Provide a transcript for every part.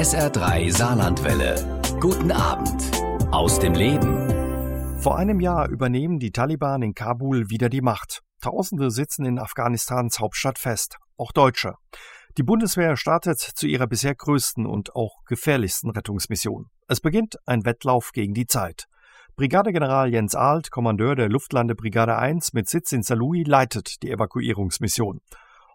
SR3 Saarlandwelle. Guten Abend aus dem Leben. Vor einem Jahr übernehmen die Taliban in Kabul wieder die Macht. Tausende sitzen in Afghanistans Hauptstadt fest, auch Deutsche. Die Bundeswehr startet zu ihrer bisher größten und auch gefährlichsten Rettungsmission. Es beginnt ein Wettlauf gegen die Zeit. Brigadegeneral Jens Alt, Kommandeur der Luftlandebrigade 1 mit Sitz in Saarlouis, leitet die Evakuierungsmission.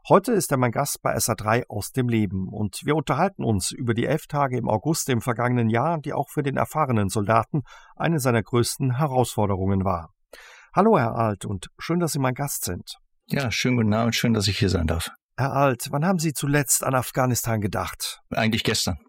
Heute ist er mein Gast bei SA3 aus dem Leben und wir unterhalten uns über die elf Tage im August im vergangenen Jahr, die auch für den erfahrenen Soldaten eine seiner größten Herausforderungen war. Hallo, Herr Alt, und schön, dass Sie mein Gast sind. Ja, schönen guten Abend, schön, dass ich hier sein darf. Herr Alt, wann haben Sie zuletzt an Afghanistan gedacht? Eigentlich gestern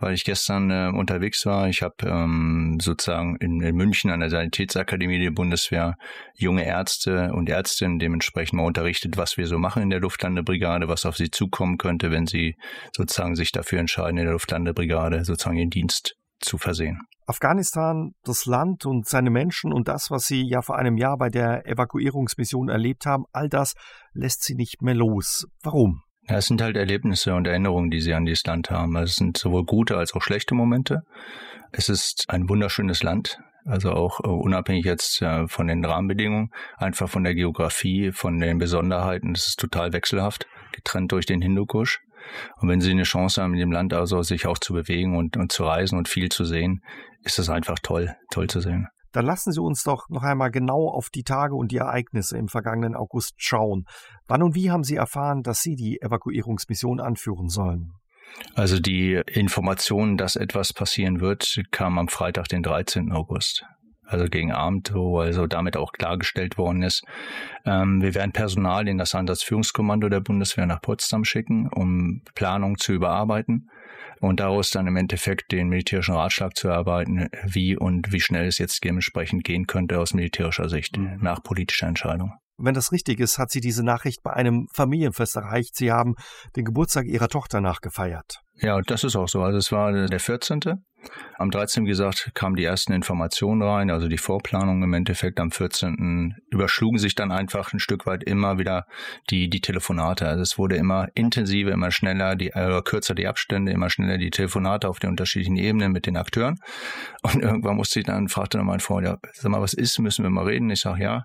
weil ich gestern äh, unterwegs war. Ich habe ähm, sozusagen in, in, München an der Sanitätsakademie der Bundeswehr junge Ärzte und Ärztinnen dementsprechend mal unterrichtet, was wir so machen in der Luftlandebrigade, was auf sie zukommen könnte, wenn sie sozusagen sich dafür entscheiden, in der Luftlandebrigade sozusagen ihren Dienst zu versehen. Afghanistan, das Land und seine Menschen und das, was Sie ja vor einem Jahr bei der Evakuierungsmission erlebt haben, all das lässt Sie nicht mehr los. Warum? Ja, es sind halt Erlebnisse und Erinnerungen, die sie an dieses Land haben. Also es sind sowohl gute als auch schlechte Momente. Es ist ein wunderschönes Land, also auch uh, unabhängig jetzt uh, von den Rahmenbedingungen, einfach von der Geografie, von den Besonderheiten. Es ist total wechselhaft, getrennt durch den Hindukusch. Und wenn Sie eine Chance haben, in dem Land also sich auch zu bewegen und, und zu reisen und viel zu sehen, ist es einfach toll, toll zu sehen. Dann lassen Sie uns doch noch einmal genau auf die Tage und die Ereignisse im vergangenen August schauen. Wann und wie haben Sie erfahren, dass Sie die Evakuierungsmission anführen sollen? Also die Information, dass etwas passieren wird, kam am Freitag, den 13. August also gegen Abend, wo also damit auch klargestellt worden ist. Ähm, wir werden Personal in das Einsatzführungskommando der Bundeswehr nach Potsdam schicken, um Planung zu überarbeiten und daraus dann im Endeffekt den militärischen Ratschlag zu erarbeiten, wie und wie schnell es jetzt dementsprechend gehen könnte aus militärischer Sicht mhm. nach politischer Entscheidung. Wenn das richtig ist, hat sie diese Nachricht bei einem Familienfest erreicht. Sie haben den Geburtstag ihrer Tochter nachgefeiert. Ja, das ist auch so. Also es war der 14. Am 13. wie gesagt kamen die ersten Informationen rein, also die Vorplanung im Endeffekt am 14. überschlugen sich dann einfach ein Stück weit immer wieder die, die Telefonate. Also es wurde immer intensiver, immer schneller, die, äh, kürzer die Abstände, immer schneller die Telefonate auf den unterschiedlichen Ebenen mit den Akteuren. Und irgendwann musste ich dann, fragte dann mein Freund, ja, sag mal, was ist, müssen wir mal reden? Ich sage ja.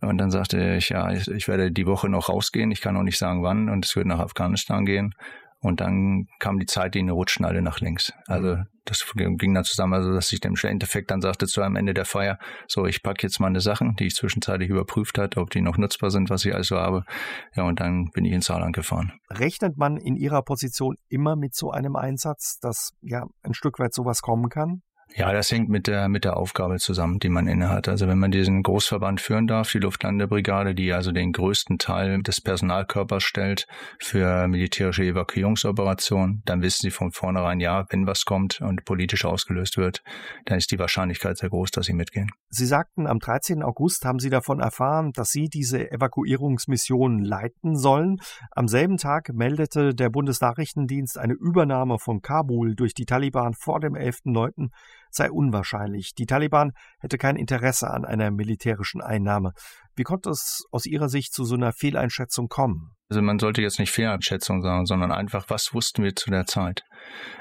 Und dann sagte ich, ja, ich, ich werde die Woche noch rausgehen, ich kann noch nicht sagen wann und es wird nach Afghanistan gehen. Und dann kam die Zeitlinie, rutschten alle nach links. Also mhm. das ging dann zusammen, also dass ich dem Endeffekt dann sagte zu am Ende der Feier, so ich packe jetzt meine Sachen, die ich zwischenzeitlich überprüft hatte, ob die noch nutzbar sind, was ich also habe. Ja, und dann bin ich ins Saarland gefahren. Rechnet man in Ihrer Position immer mit so einem Einsatz, dass ja ein Stück weit sowas kommen kann? Ja, das hängt mit der, mit der Aufgabe zusammen, die man innehat. Also wenn man diesen Großverband führen darf, die Luftlandebrigade, die also den größten Teil des Personalkörpers stellt für militärische Evakuierungsoperationen, dann wissen Sie von vornherein, ja, wenn was kommt und politisch ausgelöst wird, dann ist die Wahrscheinlichkeit sehr groß, dass Sie mitgehen. Sie sagten, am 13. August haben Sie davon erfahren, dass Sie diese Evakuierungsmission leiten sollen. Am selben Tag meldete der Bundesnachrichtendienst eine Übernahme von Kabul durch die Taliban vor dem 11.9 sei unwahrscheinlich. Die Taliban hätte kein Interesse an einer militärischen Einnahme. Wie konnte es aus Ihrer Sicht zu so einer Fehleinschätzung kommen? Also man sollte jetzt nicht Fehleinschätzung sagen, sondern einfach, was wussten wir zu der Zeit?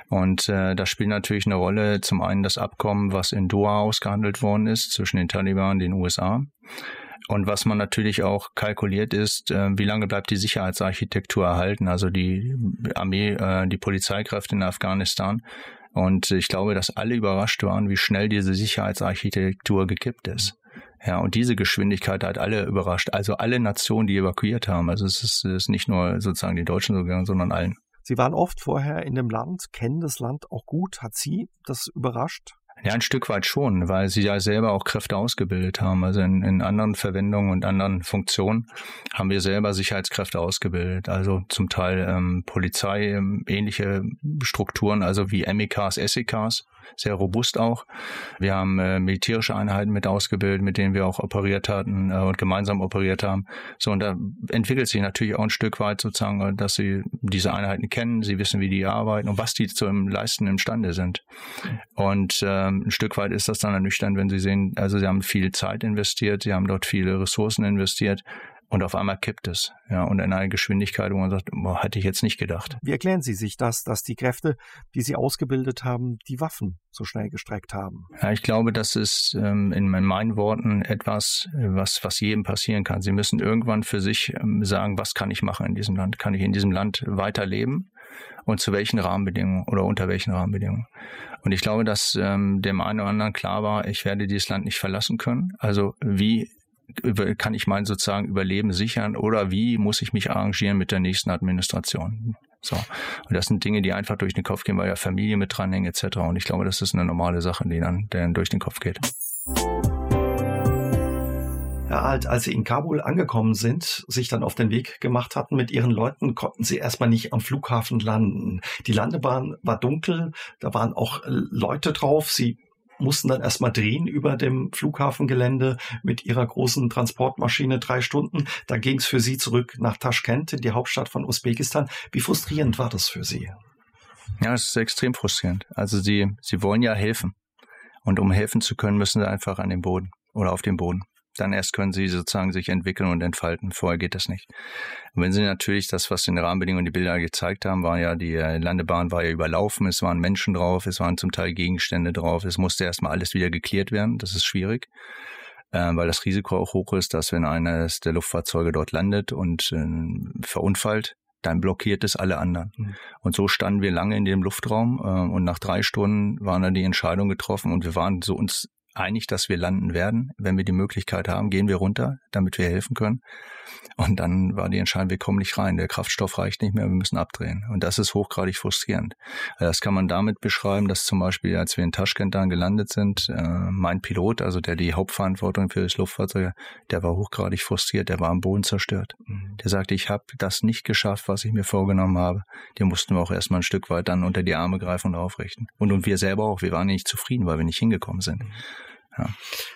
Und äh, da spielt natürlich eine Rolle zum einen das Abkommen, was in Doha ausgehandelt worden ist zwischen den Taliban und den USA. Und was man natürlich auch kalkuliert ist, äh, wie lange bleibt die Sicherheitsarchitektur erhalten, also die Armee, äh, die Polizeikräfte in Afghanistan und ich glaube, dass alle überrascht waren, wie schnell diese Sicherheitsarchitektur gekippt ist. Ja, und diese Geschwindigkeit hat alle überrascht. Also alle Nationen, die evakuiert haben. Also es ist, es ist nicht nur sozusagen die Deutschen so gegangen, sondern allen. Sie waren oft vorher in dem Land, kennen das Land auch gut. Hat Sie das überrascht? Ja, ein Stück weit schon, weil sie ja selber auch Kräfte ausgebildet haben. Also in, in anderen Verwendungen und anderen Funktionen haben wir selber Sicherheitskräfte ausgebildet. Also zum Teil ähm, Polizei, ähm, ähnliche Strukturen, also wie MEKs, SEKs sehr robust auch. Wir haben äh, militärische Einheiten mit ausgebildet, mit denen wir auch operiert hatten äh, und gemeinsam operiert haben. So, und da entwickelt sich natürlich auch ein Stück weit sozusagen, äh, dass sie diese Einheiten kennen, sie wissen, wie die arbeiten und was die zu leisten imstande sind. Und ähm, ein Stück weit ist das dann ernüchternd, wenn sie sehen, also sie haben viel Zeit investiert, sie haben dort viele Ressourcen investiert Und auf einmal kippt es, ja, und in einer Geschwindigkeit, wo man sagt, boah, hätte ich jetzt nicht gedacht. Wie erklären Sie sich das, dass die Kräfte, die Sie ausgebildet haben, die Waffen so schnell gestreckt haben? Ja, ich glaube, das ist ähm, in meinen Worten etwas, was, was jedem passieren kann. Sie müssen irgendwann für sich ähm, sagen, was kann ich machen in diesem Land? Kann ich in diesem Land weiterleben? Und zu welchen Rahmenbedingungen oder unter welchen Rahmenbedingungen? Und ich glaube, dass ähm, dem einen oder anderen klar war, ich werde dieses Land nicht verlassen können. Also wie kann ich mein sozusagen Überleben sichern oder wie muss ich mich arrangieren mit der nächsten Administration? So. Und das sind Dinge, die einfach durch den Kopf gehen, weil ja Familie mit dranhängen etc. Und ich glaube, das ist eine normale Sache, die dann, die dann durch den Kopf geht. Herr Alt, als Sie in Kabul angekommen sind, sich dann auf den Weg gemacht hatten mit Ihren Leuten, konnten Sie erstmal nicht am Flughafen landen. Die Landebahn war dunkel, da waren auch Leute drauf. Sie mussten dann erstmal drehen über dem Flughafengelände mit ihrer großen Transportmaschine drei Stunden. Da ging es für sie zurück nach Taschkent, die Hauptstadt von Usbekistan. Wie frustrierend war das für Sie? Ja, es ist extrem frustrierend. Also Sie, Sie wollen ja helfen. Und um helfen zu können, müssen Sie einfach an den Boden oder auf den Boden dann erst können sie sozusagen sich entwickeln und entfalten. Vorher geht das nicht. Und wenn sie natürlich das, was in den Rahmenbedingungen die Bilder gezeigt haben, war ja, die äh, Landebahn war ja überlaufen, es waren Menschen drauf, es waren zum Teil Gegenstände drauf, es musste erstmal alles wieder geklärt werden. Das ist schwierig. Äh, weil das Risiko auch hoch ist, dass wenn eines der Luftfahrzeuge dort landet und äh, verunfallt, dann blockiert es alle anderen. Mhm. Und so standen wir lange in dem Luftraum äh, und nach drei Stunden waren dann die Entscheidung getroffen und wir waren so uns einig, dass wir landen werden. Wenn wir die Möglichkeit haben, gehen wir runter, damit wir helfen können. Und dann war die Entscheidung, wir kommen nicht rein. Der Kraftstoff reicht nicht mehr, wir müssen abdrehen. Und das ist hochgradig frustrierend. Das kann man damit beschreiben, dass zum Beispiel, als wir in Taschkent dann gelandet sind, äh, mein Pilot, also der die Hauptverantwortung für das Luftfahrzeug, der war hochgradig frustriert, der war am Boden zerstört. Mhm. Der sagte, ich habe das nicht geschafft, was ich mir vorgenommen habe. Den mussten wir auch erstmal ein Stück weit dann unter die Arme greifen und aufrichten. Und, und wir selber auch, wir waren nicht zufrieden, weil wir nicht hingekommen sind. Ja.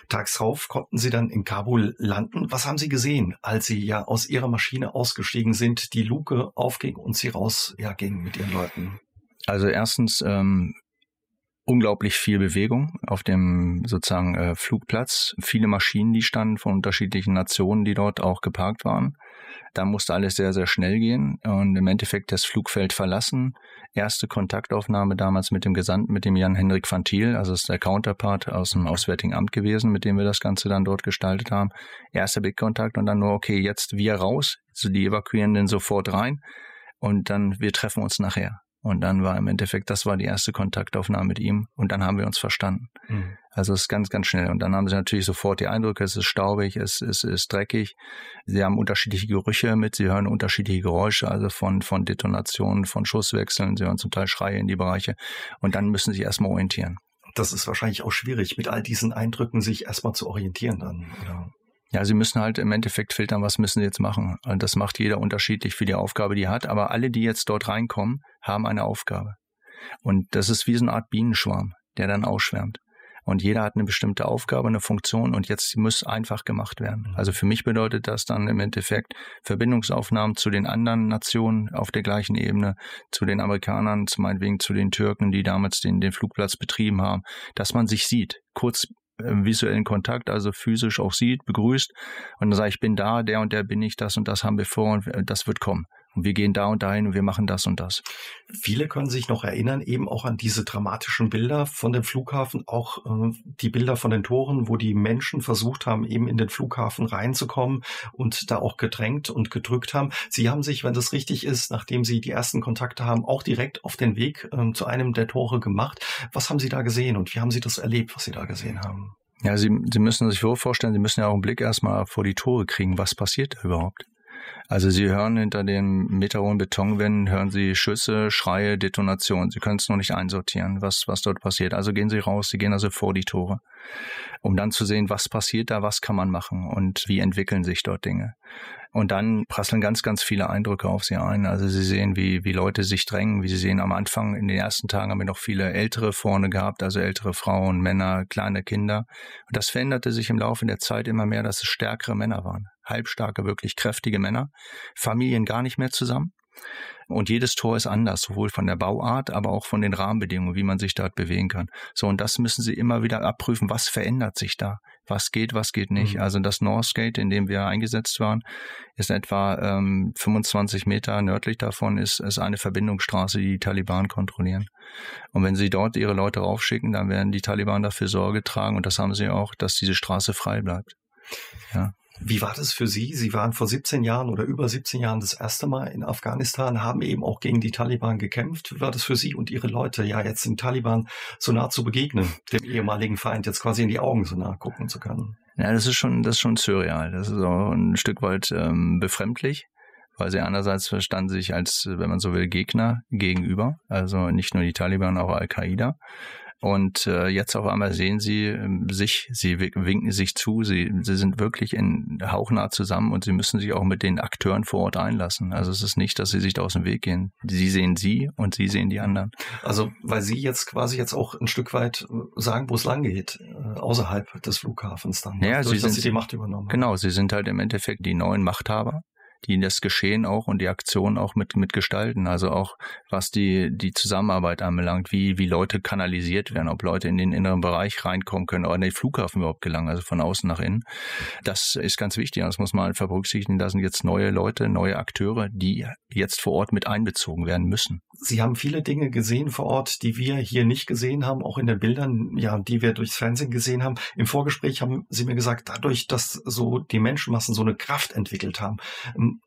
Tags drauf konnten Sie dann in Kabul landen. Was haben Sie gesehen, als Sie ja aus Ihrer Maschine ausgestiegen sind, die Luke aufging und Sie raus ja, gingen mit Ihren Leuten? Also erstens ähm, unglaublich viel Bewegung auf dem sozusagen äh, Flugplatz, viele Maschinen, die standen von unterschiedlichen Nationen, die dort auch geparkt waren. Da musste alles sehr, sehr schnell gehen und im Endeffekt das Flugfeld verlassen. Erste Kontaktaufnahme damals mit dem Gesandten, mit dem Jan-Henrik van Thiel, also ist der Counterpart aus dem Auswärtigen Amt gewesen, mit dem wir das Ganze dann dort gestaltet haben. Erster Blickkontakt und dann nur, okay, jetzt wir raus, also die Evakuierenden sofort rein und dann wir treffen uns nachher. Und dann war im Endeffekt, das war die erste Kontaktaufnahme mit ihm und dann haben wir uns verstanden. Mhm. Also es ist ganz, ganz schnell. Und dann haben sie natürlich sofort die Eindrücke, es ist staubig, es ist, ist dreckig. Sie haben unterschiedliche Gerüche mit, sie hören unterschiedliche Geräusche, also von, von Detonationen, von Schusswechseln, sie hören zum Teil Schreie in die Bereiche. Und dann müssen sie erstmal orientieren. Das ist wahrscheinlich auch schwierig, mit all diesen Eindrücken sich erstmal zu orientieren dann, oder? Ja, sie müssen halt im Endeffekt filtern, was müssen sie jetzt machen. Und das macht jeder unterschiedlich für die Aufgabe, die er hat. Aber alle, die jetzt dort reinkommen, haben eine Aufgabe. Und das ist wie so eine Art Bienenschwarm, der dann ausschwärmt. Und jeder hat eine bestimmte Aufgabe, eine Funktion und jetzt muss einfach gemacht werden. Mhm. Also für mich bedeutet das dann im Endeffekt Verbindungsaufnahmen zu den anderen Nationen auf der gleichen Ebene, zu den Amerikanern, zu meinetwegen zu den Türken, die damals den, den Flugplatz betrieben haben, dass man sich sieht, kurz visuellen Kontakt, also physisch auch sieht, begrüßt und dann sage ich, bin da, der und der bin ich, das und das haben wir vor und das wird kommen. Und wir gehen da und dahin und wir machen das und das. Viele können sich noch erinnern, eben auch an diese dramatischen Bilder von dem Flughafen, auch äh, die Bilder von den Toren, wo die Menschen versucht haben, eben in den Flughafen reinzukommen und da auch gedrängt und gedrückt haben. Sie haben sich, wenn das richtig ist, nachdem Sie die ersten Kontakte haben, auch direkt auf den Weg äh, zu einem der Tore gemacht. Was haben Sie da gesehen und wie haben Sie das erlebt, was Sie da gesehen haben? Ja, Sie, Sie müssen sich vorstellen, Sie müssen ja auch einen Blick erstmal vor die Tore kriegen. Was passiert da überhaupt? Also Sie hören hinter den meterhohen Betonwänden, hören Sie Schüsse, Schreie, Detonationen. Sie können es noch nicht einsortieren, was, was dort passiert. Also gehen Sie raus, Sie gehen also vor die Tore, um dann zu sehen, was passiert da, was kann man machen und wie entwickeln sich dort Dinge. Und dann prasseln ganz, ganz viele Eindrücke auf sie ein. Also sie sehen, wie, wie Leute sich drängen, wie sie sehen, am Anfang, in den ersten Tagen haben wir noch viele Ältere vorne gehabt, also ältere Frauen, Männer, kleine Kinder. Und das veränderte sich im Laufe der Zeit immer mehr, dass es stärkere Männer waren. Halbstarke, wirklich kräftige Männer. Familien gar nicht mehr zusammen. Und jedes Tor ist anders, sowohl von der Bauart, aber auch von den Rahmenbedingungen, wie man sich dort bewegen kann. So, und das müssen Sie immer wieder abprüfen. Was verändert sich da? Was geht, was geht nicht? Mhm. Also das Northgate, in dem wir eingesetzt waren, ist etwa ähm, 25 Meter nördlich davon, ist, ist eine Verbindungsstraße, die die Taliban kontrollieren. Und wenn Sie dort Ihre Leute raufschicken, dann werden die Taliban dafür Sorge tragen, und das haben sie auch, dass diese Straße frei bleibt. Ja. Wie war das für Sie? Sie waren vor 17 Jahren oder über 17 Jahren das erste Mal in Afghanistan, haben eben auch gegen die Taliban gekämpft. Wie war das für Sie und Ihre Leute, ja, jetzt den Taliban so nah zu begegnen, dem ehemaligen Feind jetzt quasi in die Augen so nah gucken zu können? Ja, das ist schon, das ist schon surreal. Das ist auch ein Stück weit ähm, befremdlich weil sie einerseits verstanden sich als, wenn man so will, Gegner gegenüber, also nicht nur die Taliban, auch Al-Qaida. Und äh, jetzt auf einmal sehen sie ähm, sich, sie winken sich zu, sie, sie sind wirklich in hauchnah zusammen und sie müssen sich auch mit den Akteuren vor Ort einlassen. Also es ist nicht, dass sie sich da aus dem Weg gehen. Sie sehen sie und sie sehen die anderen. Also weil sie jetzt quasi jetzt auch ein Stück weit äh, sagen, wo es lang geht, äh, außerhalb des Flughafens dann. Ja, durch, sie sind, sie die Macht übernommen. Genau, sie sind halt im Endeffekt die neuen Machthaber die das Geschehen auch und die Aktion auch mit, mit gestalten. Also auch was die, die Zusammenarbeit anbelangt, wie, wie Leute kanalisiert werden, ob Leute in den inneren Bereich reinkommen können oder in den Flughafen überhaupt gelangen, also von außen nach innen. Das ist ganz wichtig. Das muss man einfach berücksichtigen. Da sind jetzt neue Leute, neue Akteure, die jetzt vor Ort mit einbezogen werden müssen. Sie haben viele Dinge gesehen vor Ort, die wir hier nicht gesehen haben, auch in den Bildern, ja, die wir durchs Fernsehen gesehen haben. Im Vorgespräch haben Sie mir gesagt, dadurch, dass so die Menschenmassen so eine Kraft entwickelt haben,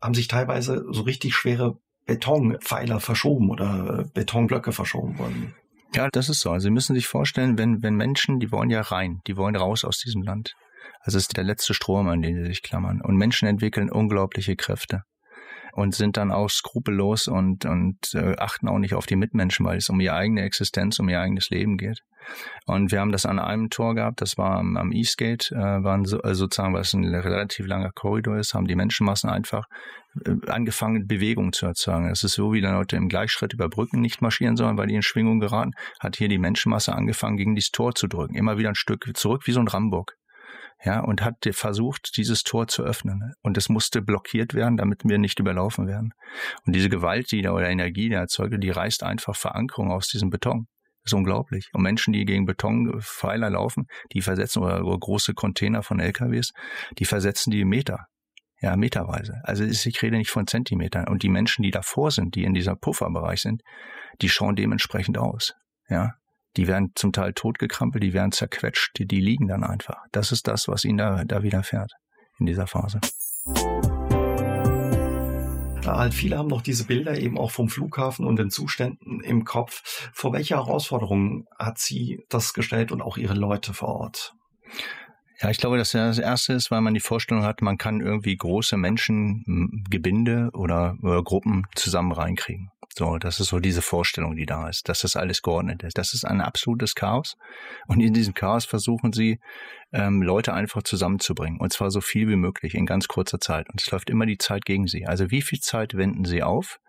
haben sich teilweise so richtig schwere Betonpfeiler verschoben oder äh, Betonblöcke verschoben worden. Ja, das ist so. Also Sie müssen sich vorstellen, wenn, wenn Menschen, die wollen ja rein, die wollen raus aus diesem Land. Also es ist der letzte Strom, an den sie sich klammern. Und Menschen entwickeln unglaubliche Kräfte und sind dann auch skrupellos und, und äh, achten auch nicht auf die Mitmenschen, weil es um ihre eigene Existenz, um ihr eigenes Leben geht. Und wir haben das an einem Tor gehabt, das war am, am Eastgate, äh, waren so, also sozusagen, es ein relativ langer Korridor ist, haben die Menschenmassen einfach äh, angefangen, Bewegung zu erzeugen. Es ist so, wie dann Leute im Gleichschritt über Brücken nicht marschieren sollen, weil die in Schwingung geraten, hat hier die Menschenmasse angefangen, gegen dieses Tor zu drücken. Immer wieder ein Stück zurück, wie so ein Rambock ja, und hat versucht, dieses Tor zu öffnen. Und es musste blockiert werden, damit wir nicht überlaufen werden. Und diese Gewalt, die da oder Energie, die erzeugt, die reißt einfach Verankerung aus diesem Beton. Das ist unglaublich. Und Menschen, die gegen Betonpfeiler laufen, die versetzen, oder, oder große Container von LKWs, die versetzen die Meter. Ja, meterweise. Also ich rede nicht von Zentimetern. Und die Menschen, die davor sind, die in dieser Pufferbereich sind, die schauen dementsprechend aus. Ja, die werden zum Teil totgekrampelt, die werden zerquetscht, die, die liegen dann einfach. Das ist das, was ihnen da, da widerfährt in dieser Phase. halt viele haben noch diese Bilder eben auch vom Flughafen und den Zuständen im Kopf. Vor welche Herausforderungen hat sie das gestellt und auch ihre Leute vor Ort? Ja, ich glaube, dass das erste ist, weil man die Vorstellung hat, man kann irgendwie große Menschengebinde oder, oder Gruppen zusammen reinkriegen. So, das ist so diese Vorstellung, die da ist, dass das alles geordnet ist. Das ist ein absolutes Chaos. Und in diesem Chaos versuchen sie, ähm, Leute einfach zusammenzubringen. Und zwar so viel wie möglich in ganz kurzer Zeit. Und es läuft immer die Zeit gegen sie. Also wie viel Zeit wenden sie auf,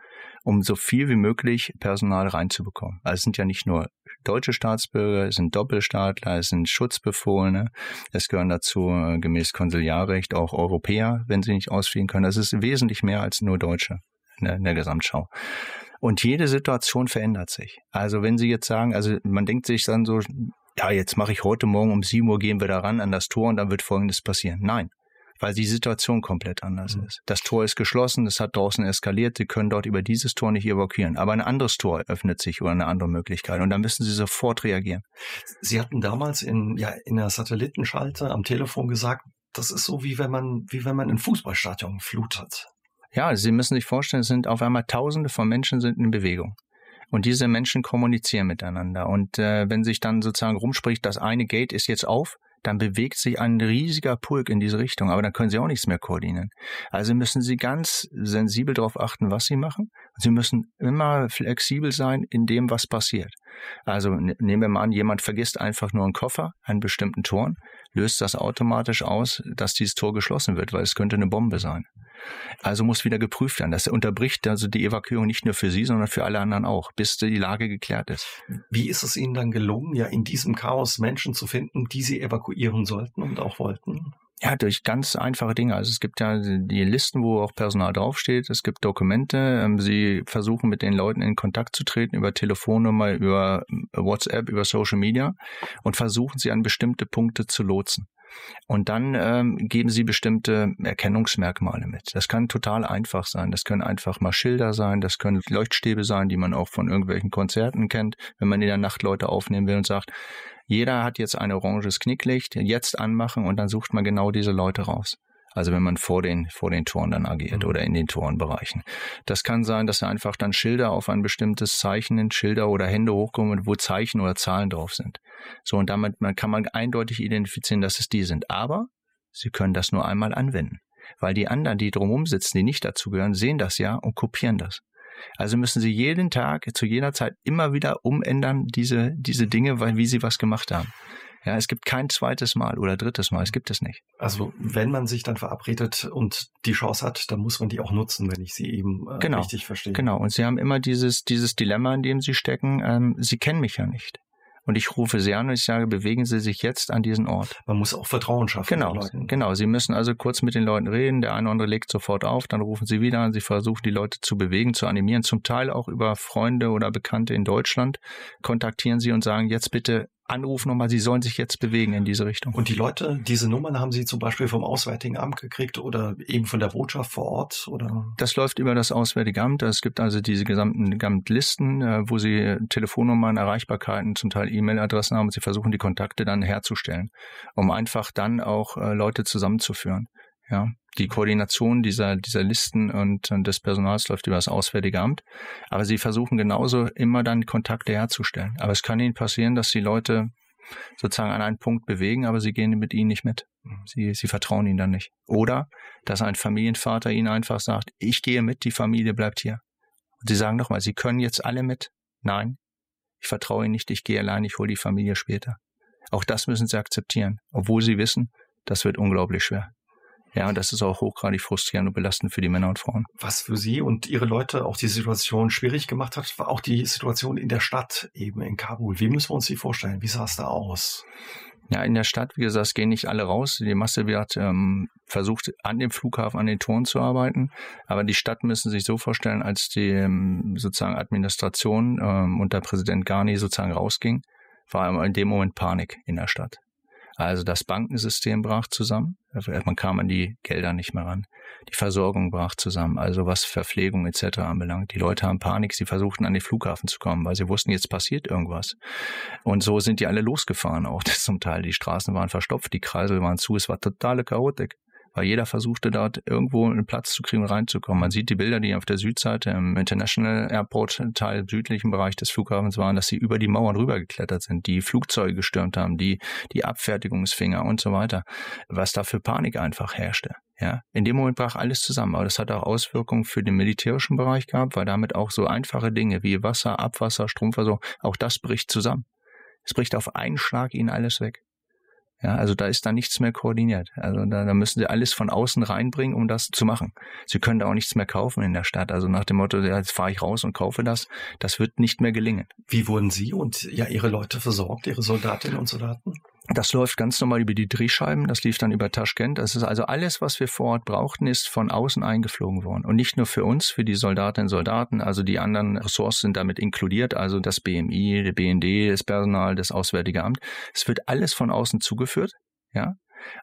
um so viel wie möglich Personal reinzubekommen? Also es sind ja nicht nur deutsche Staatsbürger, es sind Doppelstaatler, es sind Schutzbefohlene. Es gehören dazu äh, gemäß Konsiliarrecht auch Europäer, wenn sie nicht ausfliegen können. Das ist wesentlich mehr als nur Deutsche in der, in der Gesamtschau. Und jede Situation verändert sich. Also wenn Sie jetzt sagen, also man denkt sich dann so, ja, jetzt mache ich heute Morgen um 7 Uhr gehen wir da ran an das Tor und dann wird Folgendes passieren. Nein, weil die Situation komplett anders mhm. ist. Das Tor ist geschlossen, es hat draußen eskaliert, Sie können dort über dieses Tor nicht evakuieren. Aber ein anderes Tor öffnet sich oder eine andere Möglichkeit und dann müssen Sie sofort reagieren. Sie hatten damals in, ja, in der Satellitenschalte am Telefon gesagt, das ist so wie wenn man, wie wenn man ein Fußballstadion flutet. Ja, Sie müssen sich vorstellen, es sind auf einmal Tausende von Menschen sind in Bewegung. Und diese Menschen kommunizieren miteinander. Und äh, wenn sich dann sozusagen rumspricht, das eine Gate ist jetzt auf, dann bewegt sich ein riesiger Pulk in diese Richtung, aber dann können sie auch nichts mehr koordinieren. Also müssen sie ganz sensibel darauf achten, was sie machen. Sie müssen immer flexibel sein in dem, was passiert. Also nehmen wir mal an, jemand vergisst einfach nur einen Koffer, einen bestimmten Turn, löst das automatisch aus, dass dieses Tor geschlossen wird, weil es könnte eine Bombe sein. Also muss wieder geprüft werden. Das unterbricht also die Evakuierung nicht nur für Sie, sondern für alle anderen auch, bis die Lage geklärt ist. Wie ist es Ihnen dann gelungen, ja in diesem Chaos Menschen zu finden, die Sie evakuieren sollten und auch wollten? Ja, durch ganz einfache Dinge. Also es gibt ja die Listen, wo auch Personal draufsteht. Es gibt Dokumente. Ähm, sie versuchen mit den Leuten in Kontakt zu treten über Telefonnummer, über WhatsApp, über Social Media und versuchen sie an bestimmte Punkte zu lotsen. Und dann ähm, geben sie bestimmte Erkennungsmerkmale mit. Das kann total einfach sein. Das können einfach mal Schilder sein, das können Leuchtstäbe sein, die man auch von irgendwelchen Konzerten kennt, wenn man in der Nacht Leute aufnehmen will und sagt, jeder hat jetzt ein oranges Knicklicht, jetzt anmachen und dann sucht man genau diese Leute raus. Also wenn man vor den, vor den Toren dann agiert mhm. oder in den Torenbereichen. Das kann sein, dass einfach dann Schilder auf ein bestimmtes Zeichen, Schilder oder Hände hochkommen, wo Zeichen oder Zahlen drauf sind. So, und damit man, kann man eindeutig identifizieren, dass es die sind. Aber sie können das nur einmal anwenden. Weil die anderen, die drumherum sitzen, die nicht dazugehören, sehen das ja und kopieren das. Also müssen sie jeden Tag, zu jeder Zeit immer wieder umändern, diese, diese Dinge, weil wie sie was gemacht haben. Ja, es gibt kein zweites Mal oder drittes Mal, es gibt es nicht. Also wenn man sich dann verabredet und die Chance hat, dann muss man die auch nutzen, wenn ich sie eben äh, genau, richtig verstehe. Genau, und sie haben immer dieses, dieses Dilemma, in dem sie stecken, ähm, sie kennen mich ja nicht. Und ich rufe sie an und ich sage, bewegen Sie sich jetzt an diesen Ort. Man muss auch Vertrauen schaffen. Genau, genau. Sie müssen also kurz mit den Leuten reden. Der eine oder andere legt sofort auf, dann rufen Sie wieder an. Sie versuchen, die Leute zu bewegen, zu animieren. Zum Teil auch über Freunde oder Bekannte in Deutschland kontaktieren Sie und sagen, jetzt bitte anrufen nochmal, sie sollen sich jetzt bewegen in diese Richtung. Und die Leute, diese Nummern haben sie zum Beispiel vom Auswärtigen Amt gekriegt oder eben von der Botschaft vor Ort? Oder? Das läuft über das Auswärtige Amt. Es gibt also diese gesamten, gesamten Listen, äh, wo sie Telefonnummern, Erreichbarkeiten, zum Teil E-Mail-Adressen haben und sie versuchen, die Kontakte dann herzustellen, um einfach dann auch äh, Leute zusammenzuführen. Ja, die Koordination dieser, dieser Listen und, und des Personals läuft über das Auswärtige Amt. Aber sie versuchen genauso immer dann Kontakte herzustellen. Aber es kann ihnen passieren, dass die Leute sozusagen an einen Punkt bewegen, aber sie gehen mit ihnen nicht mit. Sie, sie vertrauen ihnen dann nicht. Oder dass ein Familienvater ihnen einfach sagt, ich gehe mit, die Familie bleibt hier. Und sie sagen nochmal, sie können jetzt alle mit. Nein, ich vertraue ihnen nicht, ich gehe allein, ich hole die Familie später. Auch das müssen sie akzeptieren, obwohl sie wissen, das wird unglaublich schwer. Ja, und das ist auch hochgradig frustrierend und belastend für die Männer und Frauen. Was für Sie und Ihre Leute auch die Situation schwierig gemacht hat, war auch die Situation in der Stadt eben in Kabul. Wie müssen wir uns die vorstellen? Wie sah es da aus? Ja, in der Stadt, wie gesagt, gehen nicht alle raus. Die Masse wird ähm, versucht, an dem Flughafen, an den Toren zu arbeiten. Aber die Stadt müssen sich so vorstellen, als die ähm, sozusagen Administration ähm, unter Präsident Ghani sozusagen rausging, war in dem Moment Panik in der Stadt. Also das Bankensystem brach zusammen. Man kam an die Gelder nicht mehr ran. Die Versorgung brach zusammen. Also was Verpflegung etc. anbelangt. Die Leute haben Panik. Sie versuchten an den Flughafen zu kommen, weil sie wussten, jetzt passiert irgendwas. Und so sind die alle losgefahren auch. Das zum Teil. Die Straßen waren verstopft, die Kreisel waren zu. Es war totale Chaotik weil jeder versuchte dort irgendwo einen Platz zu kriegen reinzukommen. Man sieht die Bilder, die auf der Südseite im International Airport Teil südlichen Bereich des Flughafens waren, dass sie über die Mauern rübergeklettert sind, die Flugzeuge gestürmt haben, die die Abfertigungsfinger und so weiter, was da für Panik einfach herrschte. Ja, in dem Moment brach alles zusammen, aber das hat auch Auswirkungen für den militärischen Bereich gehabt, weil damit auch so einfache Dinge wie Wasser, Abwasser, Stromversorgung, auch das bricht zusammen. Es bricht auf einen Schlag ihnen alles weg. Ja, also da ist da nichts mehr koordiniert. Also da, da müssen sie alles von außen reinbringen, um das zu machen. Sie können da auch nichts mehr kaufen in der Stadt. Also nach dem Motto, ja, jetzt fahre ich raus und kaufe das, das wird nicht mehr gelingen. Wie wurden Sie und ja Ihre Leute versorgt, Ihre Soldatinnen und Soldaten? Das läuft ganz normal über die Drehscheiben, das lief dann über Taschkent. Das ist also alles, was wir vor Ort brauchten, ist von außen eingeflogen worden. Und nicht nur für uns, für die Soldatinnen und Soldaten, also die anderen Ressorts sind damit inkludiert, also das BMI, der BND, das Personal, das Auswärtige Amt. Es wird alles von außen zugeführt, ja.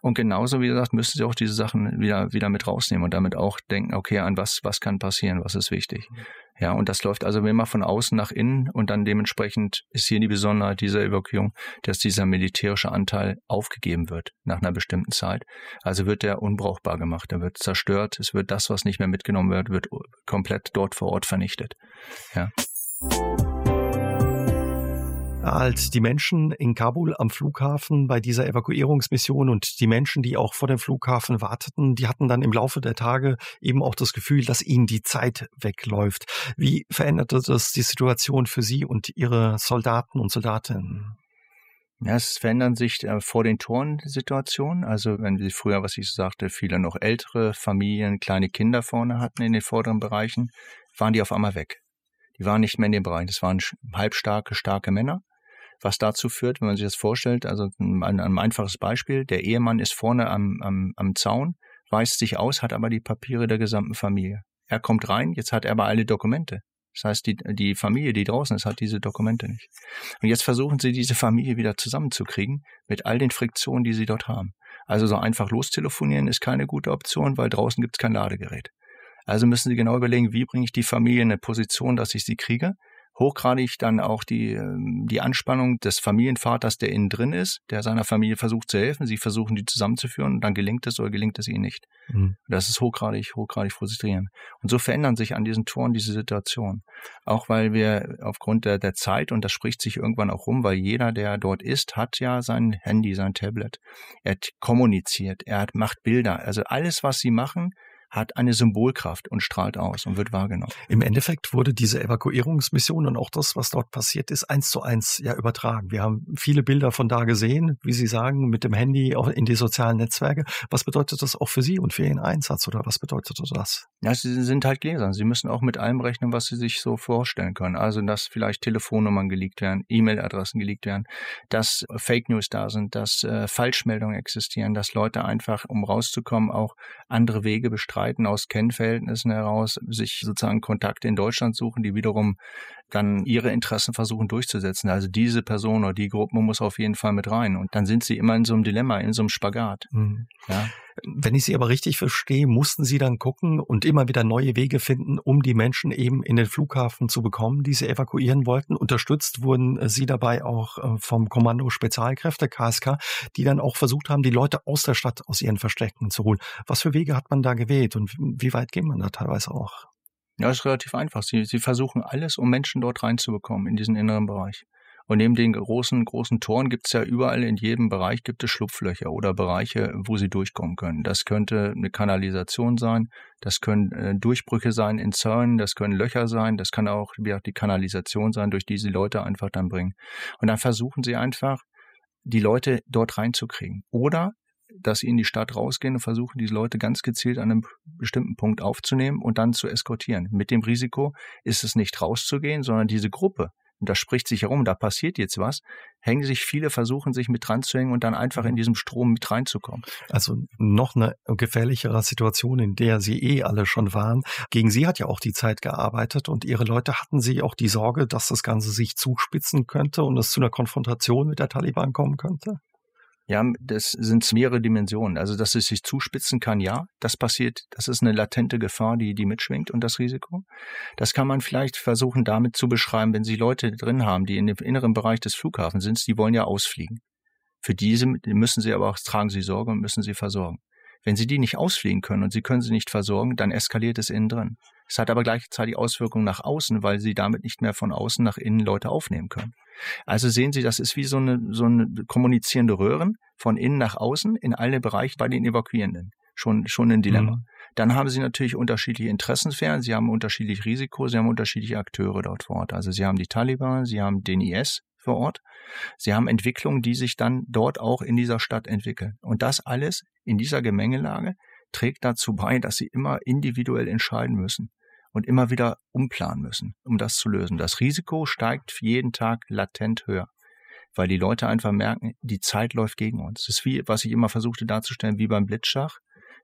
Und genauso, wie gesagt, müssen sie auch diese Sachen wieder, wieder mit rausnehmen und damit auch denken, okay, an was, was kann passieren, was ist wichtig. Ja, und das läuft also immer von außen nach innen und dann dementsprechend ist hier die Besonderheit dieser Evakuierung, dass dieser militärische Anteil aufgegeben wird nach einer bestimmten Zeit. Also wird der unbrauchbar gemacht, er wird zerstört, es wird das, was nicht mehr mitgenommen wird, wird komplett dort vor Ort vernichtet. Ja als die Menschen in Kabul am Flughafen bei dieser Evakuierungsmission und die Menschen, die auch vor dem Flughafen warteten, die hatten dann im Laufe der Tage eben auch das Gefühl, dass ihnen die Zeit wegläuft. Wie veränderte das die Situation für Sie und Ihre Soldaten und Soldatinnen? Ja, es verändern sich äh, vor den Toren Situationen. Also wenn Sie früher, was ich sagte, viele noch ältere Familien, kleine Kinder vorne hatten in den vorderen Bereichen, waren die auf einmal weg. Die waren nicht mehr in dem Bereich. Das waren halbstarke, starke Männer was dazu führt, wenn man sich das vorstellt, also ein, ein einfaches Beispiel, der Ehemann ist vorne am, am, am Zaun, weist sich aus, hat aber die Papiere der gesamten Familie. Er kommt rein, jetzt hat er aber alle Dokumente. Das heißt, die, die Familie, die draußen ist, hat diese Dokumente nicht. Und jetzt versuchen sie, diese Familie wieder zusammenzukriegen mit all den Friktionen, die sie dort haben. Also so einfach lostelefonieren ist keine gute Option, weil draußen gibt es kein Ladegerät. Also müssen Sie genau überlegen, wie bringe ich die Familie in eine Position, dass ich sie kriege hochgradig dann auch die, ähm, die Anspannung des Familienvaters, der innen drin ist, der seiner Familie versucht zu helfen. Sie versuchen, die zusammenzuführen und dann gelingt es oder gelingt es ihnen nicht. Mhm. Das ist hochgradig, hochgradig frustrierend. Und so verändern sich an diesen Toren diese Situationen. Auch weil wir aufgrund der, der Zeit, und das spricht sich irgendwann auch rum, weil jeder, der dort ist, hat ja sein Handy, sein Tablet. Er kommuniziert, er macht Bilder. Also alles, was sie machen, hat eine Symbolkraft und strahlt aus und wird wahrgenommen. Im Endeffekt wurde diese Evakuierungsmission und auch das, was dort passiert ist, eins zu eins ja übertragen. Wir haben viele Bilder von da gesehen, wie Sie sagen, mit dem Handy auch in die sozialen Netzwerke. Was bedeutet das auch für Sie und für Ihren Einsatz oder was bedeutet das? Ja, Sie sind halt Gläser. Sie müssen auch mit allem rechnen, was Sie sich so vorstellen können. Also, dass vielleicht Telefonnummern geleakt werden, E-Mail-Adressen geleakt werden, dass Fake News da sind, dass äh, Falschmeldungen existieren, dass Leute einfach, um rauszukommen, auch andere Wege bestreiten Streiten aus Kennverhältnissen heraus sich sozusagen Kontakte in Deutschland suchen, die wiederum dann ihre Interessen versuchen durchzusetzen. Also diese Person oder die Gruppe muss auf jeden Fall mit rein. Und dann sind sie immer in so einem Dilemma, in so einem Spagat. Mhm. Ja. Wenn ich Sie aber richtig verstehe, mussten Sie dann gucken und immer wieder neue Wege finden, um die Menschen eben in den Flughafen zu bekommen, die Sie evakuieren wollten. Unterstützt wurden äh, Sie dabei auch äh, vom Kommando Spezialkräfte, KSK, die dann auch versucht haben, die Leute aus der Stadt, aus ihren Verstecken zu holen. Was für Wege hat man da gewählt und wie weit geht man da teilweise auch? Ja, ist relativ einfach. Sie, sie versuchen alles, um Menschen dort reinzubekommen, in diesen inneren Bereich. Und neben den großen, großen Toren gibt es ja überall in jedem Bereich gibt es Schlupflöcher oder Bereiche, wo sie durchkommen können. Das könnte eine Kanalisation sein, das können äh, Durchbrüche sein in Zäunen, das können Löcher sein, das kann auch wie auch die Kanalisation sein, durch die sie Leute einfach dann bringen. Und dann versuchen sie einfach, die Leute dort reinzukriegen. Oder dass sie in die Stadt rausgehen und versuchen, diese Leute ganz gezielt an einem bestimmten Punkt aufzunehmen und dann zu eskortieren. Mit dem Risiko ist es nicht rauszugehen, sondern diese Gruppe, und da spricht sich herum, da passiert jetzt was, hängen sich viele, versuchen sich mit dran zu hängen und dann einfach in diesem Strom mit reinzukommen. Also noch eine gefährlichere Situation, in der Sie eh alle schon waren. Gegen Sie hat ja auch die Zeit gearbeitet und Ihre Leute hatten Sie auch die Sorge, dass das Ganze sich zuspitzen könnte und es zu einer Konfrontation mit der Taliban kommen könnte? Ja, das sind mehrere Dimensionen. Also, dass es sich zuspitzen kann, ja, das passiert, das ist eine latente Gefahr, die, die mitschwingt und das Risiko. Das kann man vielleicht versuchen, damit zu beschreiben, wenn Sie Leute drin haben, die in dem inneren Bereich des Flughafens sind, die wollen ja ausfliegen. Für diese müssen Sie aber auch, tragen Sie Sorge und müssen Sie versorgen. Wenn Sie die nicht ausfliegen können und Sie können sie nicht versorgen, dann eskaliert es innen drin. Es hat aber gleichzeitig Auswirkungen nach außen, weil Sie damit nicht mehr von außen nach innen Leute aufnehmen können. Also sehen Sie, das ist wie so eine, so eine kommunizierende Röhren von innen nach außen in alle Bereiche bei den Evakuierenden. Schon, schon ein Dilemma. Mhm. Dann haben Sie natürlich unterschiedliche Interessensphären, Sie haben unterschiedliche Risiko, Sie haben unterschiedliche Akteure dort vor Ort. Also Sie haben die Taliban, Sie haben den IS vor Ort. Sie haben Entwicklungen, die sich dann dort auch in dieser Stadt entwickeln. Und das alles in dieser Gemengelage trägt dazu bei, dass Sie immer individuell entscheiden müssen und immer wieder umplanen müssen, um das zu lösen. Das Risiko steigt jeden Tag latent höher, weil die Leute einfach merken, die Zeit läuft gegen uns. Das ist wie, was ich immer versuchte darzustellen, wie beim Blitzschach.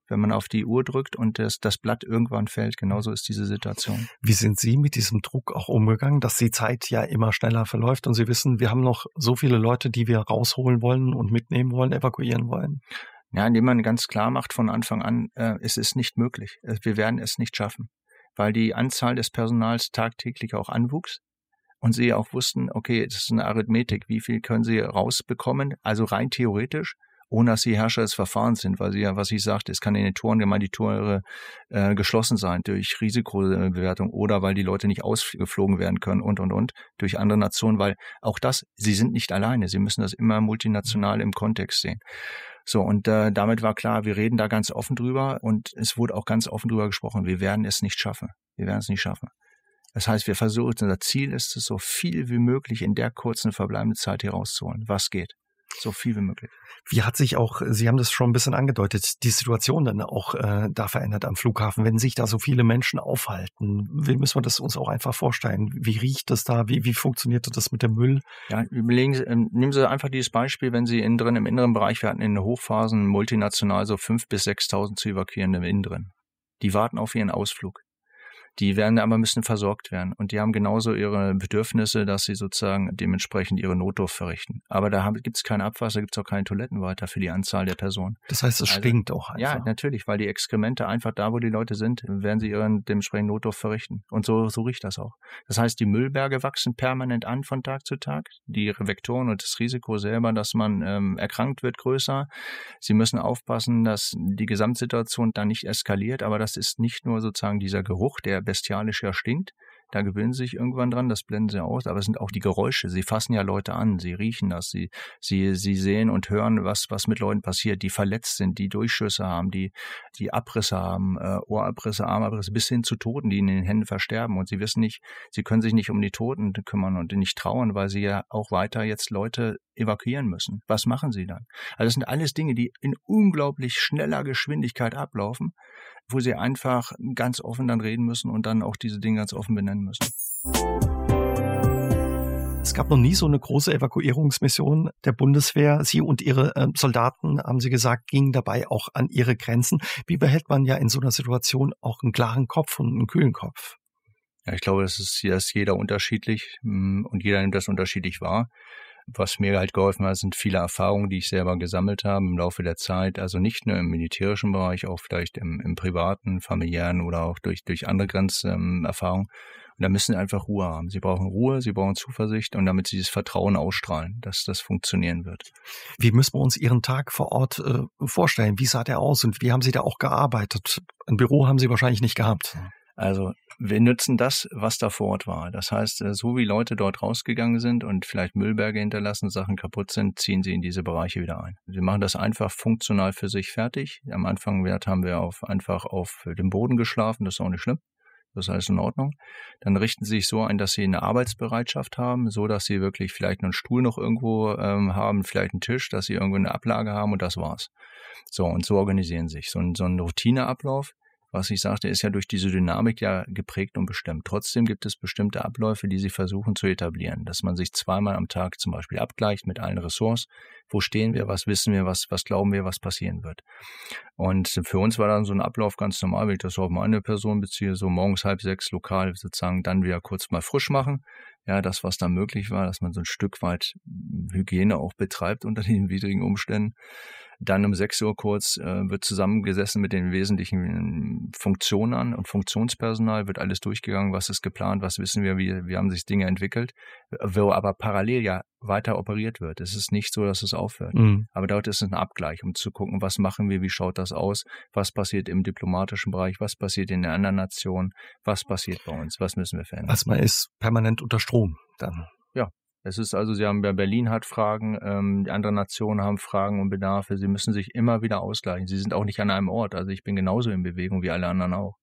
Wenn man auf die Uhr drückt und das, das Blatt irgendwann fällt, genauso ist diese Situation. Wie sind Sie mit diesem Druck auch umgegangen, dass die Zeit ja immer schneller verläuft und Sie wissen, wir haben noch so viele Leute, die wir rausholen wollen und mitnehmen wollen, evakuieren wollen? Ja, indem man ganz klar macht von Anfang an, äh, es ist nicht möglich. Wir werden es nicht schaffen weil die Anzahl des Personals tagtäglich auch anwuchs und sie auch wussten, okay, das ist eine Arithmetik, wie viel können sie rausbekommen, also rein theoretisch, ohne dass sie Herrscher des Verfahrens sind, weil sie ja, was ich sagte, es kann in den Toren immer die Tore äh, geschlossen sein durch Risikobewertung oder weil die Leute nicht ausgeflogen werden können und und und durch andere Nationen, weil auch das, sie sind nicht alleine, sie müssen das immer multinational im Kontext sehen. So, und äh, damit war klar, wir reden da ganz offen drüber und es wurde auch ganz offen drüber gesprochen, wir werden es nicht schaffen. Wir werden es nicht schaffen. Das heißt, wir versuchen, unser Ziel ist es, so viel wie möglich in der kurzen verbleibenden Zeit hier rauszuholen, was geht. So viel wie möglich. Wie hat sich auch, Sie haben das schon ein bisschen angedeutet, die Situation dann auch äh, da verändert am Flughafen, wenn sich da so viele Menschen aufhalten? Wie müssen wir das uns auch einfach vorstellen? Wie riecht das da? Wie, wie funktioniert das mit dem Müll? Ja, überlegen Sie, ähm, nehmen Sie einfach dieses Beispiel, wenn Sie innen drin im inneren Bereich, wir hatten in den Hochphasen multinational so 5.000 bis 6.000 zu evakuieren im Innen drin. Die warten auf ihren Ausflug. Die werden aber müssen versorgt werden und die haben genauso ihre Bedürfnisse, dass sie sozusagen dementsprechend ihre Notdurft verrichten. Aber da gibt es kein Abwasser, gibt es auch keine Toiletten weiter für die Anzahl der Personen. Das heißt, es also, stinkt auch einfach. Ja, natürlich, weil die Exkremente einfach da, wo die Leute sind, werden sie ihren dementsprechend Notdurft verrichten. Und so, so riecht das auch. Das heißt, die Müllberge wachsen permanent an von Tag zu Tag. Die Vektoren und das Risiko selber, dass man ähm, erkrankt wird, größer. Sie müssen aufpassen, dass die Gesamtsituation da nicht eskaliert, aber das ist nicht nur sozusagen dieser Geruch, der bestialisch ja stinkt. Da gewöhnen sie sich irgendwann dran, das blenden sie aus, aber es sind auch die Geräusche. Sie fassen ja Leute an, sie riechen das, sie, sie, sie sehen und hören, was, was mit Leuten passiert, die verletzt sind, die Durchschüsse haben, die, die Abrisse haben, äh, Ohrabrisse, Armabrisse, bis hin zu Toten, die in den Händen versterben. Und sie wissen nicht, sie können sich nicht um die Toten kümmern und nicht trauen, weil sie ja auch weiter jetzt Leute evakuieren müssen. Was machen sie dann? Also das sind alles Dinge, die in unglaublich schneller Geschwindigkeit ablaufen wo sie einfach ganz offen dann reden müssen und dann auch diese Dinge ganz offen benennen müssen. Es gab noch nie so eine große Evakuierungsmission der Bundeswehr. Sie und Ihre äh, Soldaten, haben Sie gesagt, gingen dabei auch an ihre Grenzen. Wie behält man ja in so einer Situation auch einen klaren Kopf und einen kühlen Kopf? Ja, ich glaube, das ist, hier ist jeder unterschiedlich hm, und jeder nimmt das unterschiedlich wahr was mir halt geholfen hat, sind viele Erfahrungen, die ich selber gesammelt habe im Laufe der Zeit. Also nicht nur im militärischen Bereich, auch vielleicht im, im privaten, familiären oder auch durch, durch andere Grenzerfahrungen. Und da müssen sie einfach Ruhe haben. Sie brauchen Ruhe, sie brauchen Zuversicht und damit sie dieses Vertrauen ausstrahlen, dass das funktionieren wird. Wie müssen wir uns Ihren Tag vor Ort äh, vorstellen? Wie sah der aus und wie haben Sie da auch gearbeitet? Ein Büro haben Sie wahrscheinlich nicht gehabt. Also wir nutzen das, was da vor Ort war. Das heißt, äh, so wie Leute dort rausgegangen sind und vielleicht Müllberge hinterlassen, Sachen kaputt sind, ziehen sie in diese Bereiche wieder ein. Sie machen das einfach funktional für sich fertig. Am Anfang haben wir auf, einfach auf dem Boden geschlafen, das ist auch nicht schlimm. Das ist alles in Ordnung. Dann richten sie sich so ein, dass sie eine Arbeitsbereitschaft haben, so dass sie wirklich vielleicht einen Stuhl noch irgendwo ähm, haben, vielleicht einen Tisch, dass sie irgendwo eine Ablage haben und das war's. So, und so organisieren sie sich. So ein, so ein Routineablauf, was ich sagte, ist ja durch diese Dynamik ja geprägt und bestimmt. Trotzdem gibt es bestimmte Abläufe, die sie versuchen zu etablieren, dass man sich zweimal am Tag zum Beispiel abgleicht mit allen Ressorts. Wo stehen wir? Was wissen wir? Was, was glauben wir, was passieren wird? Und für uns war dann so ein Ablauf ganz normal, wenn ich das auf meine Person beziehe, so morgens halb sechs lokal sozusagen dann wieder kurz mal frisch machen. Ja, das, was da möglich war, dass man so ein Stück weit Hygiene auch betreibt unter den widrigen Umständen. Dann um 6 Uhr kurz äh, wird zusammengesessen mit den wesentlichen Funktionen und Funktionspersonal, wird alles durchgegangen, was ist geplant, was wissen wir, wie, wie haben sich Dinge entwickelt, wo aber parallel ja weiter operiert wird. Es ist nicht so, dass es aufhört. Mhm. Aber dort ist es ein Abgleich, um zu gucken, was machen wir, wie schaut das aus, was passiert im diplomatischen Bereich, was passiert in den anderen Nationen, was passiert bei uns, was müssen wir verändern. Also man ist permanent unter Strom dann. Ja, es ist also, Sie haben ja Berlin hat Fragen, ähm, die anderen Nationen haben Fragen und Bedarfe. Sie müssen sich immer wieder ausgleichen. Sie sind auch nicht an einem Ort. Also ich bin genauso in Bewegung wie alle anderen auch.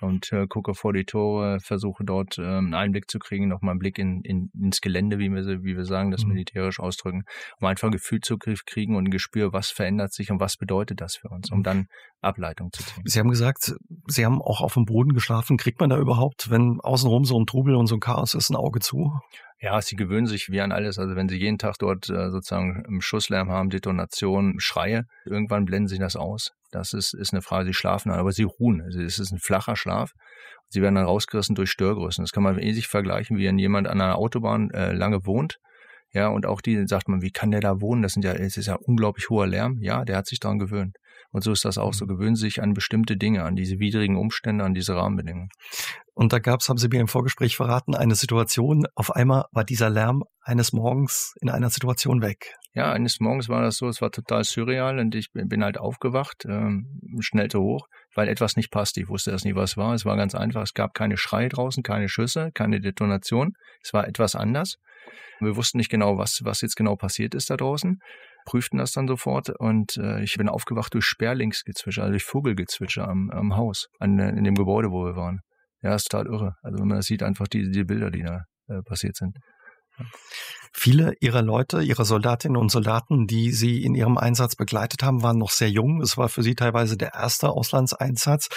Und äh, gucke vor die Tore, versuche dort äh, einen Einblick zu kriegen, nochmal einen Blick in, in, ins Gelände, wie wir, wie wir sagen, das mhm. militärisch ausdrücken, um einfach ein Gefühl zu kriegen und ein Gespür, was verändert sich und was bedeutet das für uns, um dann Ableitung zu ziehen. Sie haben gesagt, Sie haben auch auf dem Boden geschlafen. Kriegt man da überhaupt, wenn außenrum so ein Trubel und so ein Chaos ist, ein Auge zu? Ja, sie gewöhnen sich wie an alles. Also wenn sie jeden Tag dort äh, sozusagen Schusslärm haben, Detonation, Schreie, irgendwann blenden sie das aus. Das ist, ist eine Frage, sie schlafen, aber sie ruhen. Also es ist ein flacher Schlaf. Sie werden dann rausgerissen durch Störgrößen. Das kann man ähnlich vergleichen, wie wenn jemand an einer Autobahn äh, lange wohnt. Ja, und auch die sagt man, wie kann der da wohnen? Das sind ja, es ist ja unglaublich hoher Lärm. Ja, der hat sich daran gewöhnt. Und so ist das auch so. Mhm. Gewöhnen sich an bestimmte Dinge, an diese widrigen Umstände, an diese Rahmenbedingungen. Und da gab es, haben Sie mir im Vorgespräch verraten, eine Situation, auf einmal war dieser Lärm eines Morgens in einer Situation weg. Ja, eines Morgens war das so, es war total surreal und ich bin halt aufgewacht, ähm, schnellte hoch, weil etwas nicht passte. Ich wusste erst nie, was war. Es war ganz einfach, es gab keine Schreie draußen, keine Schüsse, keine Detonation. Es war etwas anders. Wir wussten nicht genau, was, was jetzt genau passiert ist da draußen prüften das dann sofort und äh, ich bin aufgewacht durch Sperlingsgezwitscher, also durch Vogelgezwitscher am, am Haus, an, in dem Gebäude, wo wir waren. Ja, ist total irre. Also wenn man das sieht, einfach die, die Bilder, die da äh, passiert sind. Viele ihrer Leute, ihrer Soldatinnen und Soldaten, die sie in ihrem Einsatz begleitet haben, waren noch sehr jung. Es war für sie teilweise der erste Auslandseinsatz.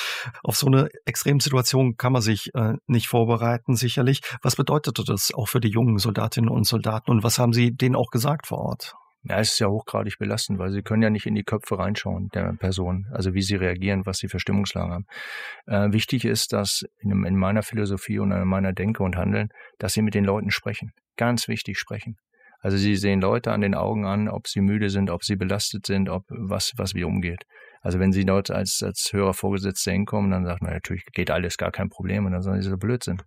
Auf so eine Extremsituation kann man sich äh, nicht vorbereiten, sicherlich. Was bedeutete das auch für die jungen Soldatinnen und Soldaten und was haben sie denen auch gesagt vor Ort? Ja, es ist ja hochgradig belastend, weil sie können ja nicht in die Köpfe reinschauen der Person, also wie sie reagieren, was sie für Stimmungslagen haben. Äh, wichtig ist, dass in, in, meiner Philosophie und in meiner Denke und Handeln, dass sie mit den Leuten sprechen. Ganz wichtig sprechen. Also sie sehen Leute an den Augen an, ob sie müde sind, ob sie belastet sind, ob was, was wie umgeht. Also wenn sie dort als, als höherer Vorgesetzter hinkommen, dann sagt man natürlich, geht alles, gar kein Problem. Und dann sagen sie, so Blödsinn.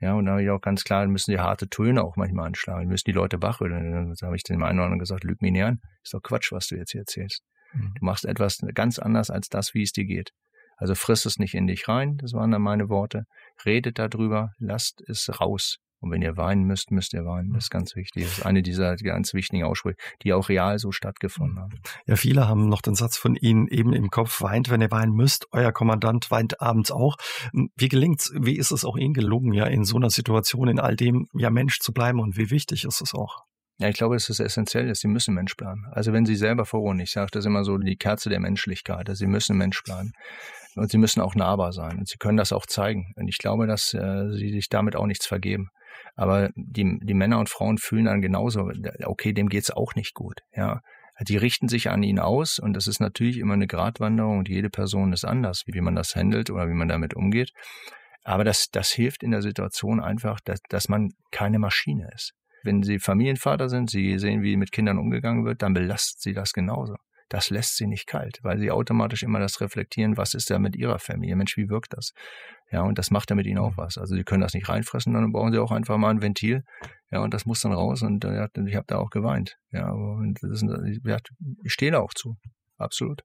Ja, und da habe ich auch ganz klar, müssen die harte Töne auch manchmal anschlagen, müssen die Leute wachrütteln. Dann habe ich dem einen oder anderen gesagt, lüg mich nicht an, ist doch Quatsch, was du jetzt hier erzählst. Mhm. Du machst etwas ganz anders als das, wie es dir geht. Also friss es nicht in dich rein, das waren dann meine Worte. Redet darüber, lasst es raus. Und wenn ihr weinen müsst, müsst ihr weinen. Das ist ganz wichtig. Das ist eine dieser ganz wichtigen Aussprüche, die auch real so stattgefunden haben. Ja, viele haben noch den Satz von Ihnen eben im Kopf, weint, wenn ihr weinen müsst. Euer Kommandant weint abends auch. Wie gelingt's, wie ist es auch Ihnen gelungen, ja, in so einer Situation, in all dem, ja, Mensch zu bleiben und wie wichtig ist es auch? Ja, ich glaube, es ist essentiell, dass Sie müssen Mensch bleiben. Also wenn Sie selber vorruhen, ich sage das immer so, die Kerze der Menschlichkeit, also Sie müssen Mensch bleiben. Und Sie müssen auch nahbar sein. Und Sie können das auch zeigen. Und ich glaube, dass äh, Sie sich damit auch nichts vergeben. Aber die, die Männer und Frauen fühlen dann genauso, okay, dem geht's auch nicht gut. Ja, die richten sich an ihn aus und das ist natürlich immer eine Gratwanderung und jede Person ist anders, wie man das handelt oder wie man damit umgeht. Aber das, das hilft in der Situation einfach, dass, dass man keine Maschine ist. Wenn Sie Familienvater sind, Sie sehen, wie mit Kindern umgegangen wird, dann belastet Sie das genauso das lässt sie nicht kalt, weil sie automatisch immer das reflektieren, was ist da mit ihrer Familie? Mensch, wie wirkt das? Ja, und das macht ja mit ihnen auch mhm. was. Also sie können das nicht reinfressen, dann brauchen sie auch einfach mal ein Ventil. Ja, und das muss dann raus und ja, ich habe da auch geweint. Ja, und das ist, ich stehe da auch zu. Absolut.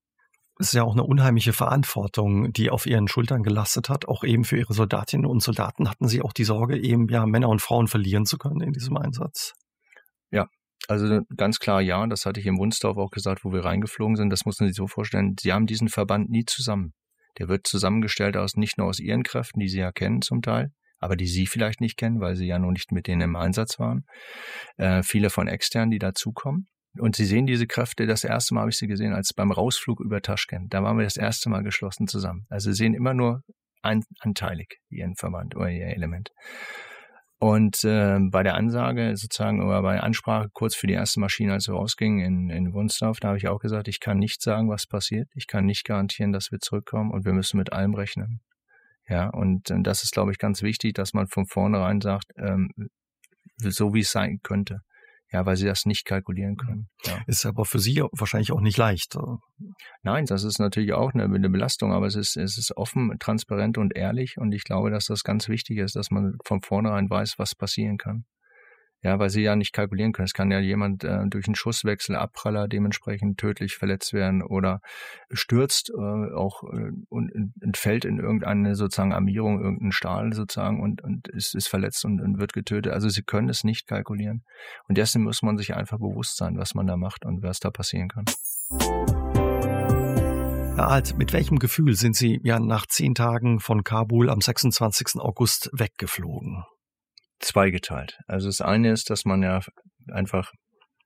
Es ist ja auch eine unheimliche Verantwortung, die auf ihren Schultern gelastet hat. Auch eben für ihre Soldatinnen und Soldaten hatten sie auch die Sorge, eben ja Männer und Frauen verlieren zu können in diesem Einsatz. Ja, also ganz klar ja, das hatte ich im Wunsdorf auch gesagt, wo wir reingeflogen sind. Das muss man sich so vorstellen. Sie haben diesen Verband nie zusammen. Der wird zusammengestellt aus nicht nur aus ihren Kräften, die sie ja kennen zum Teil, aber die sie vielleicht nicht kennen, weil sie ja noch nicht mit denen im Einsatz waren. Äh, viele von externen, die dazukommen. Und sie sehen diese Kräfte, das erste Mal habe ich sie gesehen, als beim Rausflug über Taschkent. Da waren wir das erste Mal geschlossen zusammen. Also sie sehen immer nur ein, anteilig ihren Verband oder ihr Element. Und äh, bei der Ansage sozusagen oder bei der Ansprache kurz für die erste Maschine, als wir rausgingen in, in Wunsdorf, da habe ich auch gesagt, ich kann nicht sagen, was passiert. Ich kann nicht garantieren, dass wir zurückkommen und wir müssen mit allem rechnen. Ja, und äh, das ist, glaube ich, ganz wichtig, dass man von vornherein sagt, ähm, so wie es sein könnte. Ja, weil sie das nicht kalkulieren können. Ja. Ist aber für Sie wahrscheinlich auch nicht leicht. Nein, das ist natürlich auch eine, eine, Belastung, aber es ist, es ist offen, transparent und ehrlich und ich glaube, dass das ganz wichtig ist, dass man von vornherein weiß, was passieren kann. Ja, weil sie ja nicht kalkulieren können. Es kann ja jemand äh, durch einen Schusswechsel, Abpraller dementsprechend tödlich verletzt werden oder stürzt äh, auch äh, und entfällt in irgendeine sozusagen Armierung, irgendeinen Stahl sozusagen und, und ist, ist verletzt und, und wird getötet. Also sie können es nicht kalkulieren. Und dessen muss man sich einfach bewusst sein, was man da macht und was da passieren kann. Herr Alt, mit welchem Gefühl sind Sie ja nach zehn Tagen von Kabul am 26. August weggeflogen? Zweigeteilt. Also das eine ist, dass man ja einfach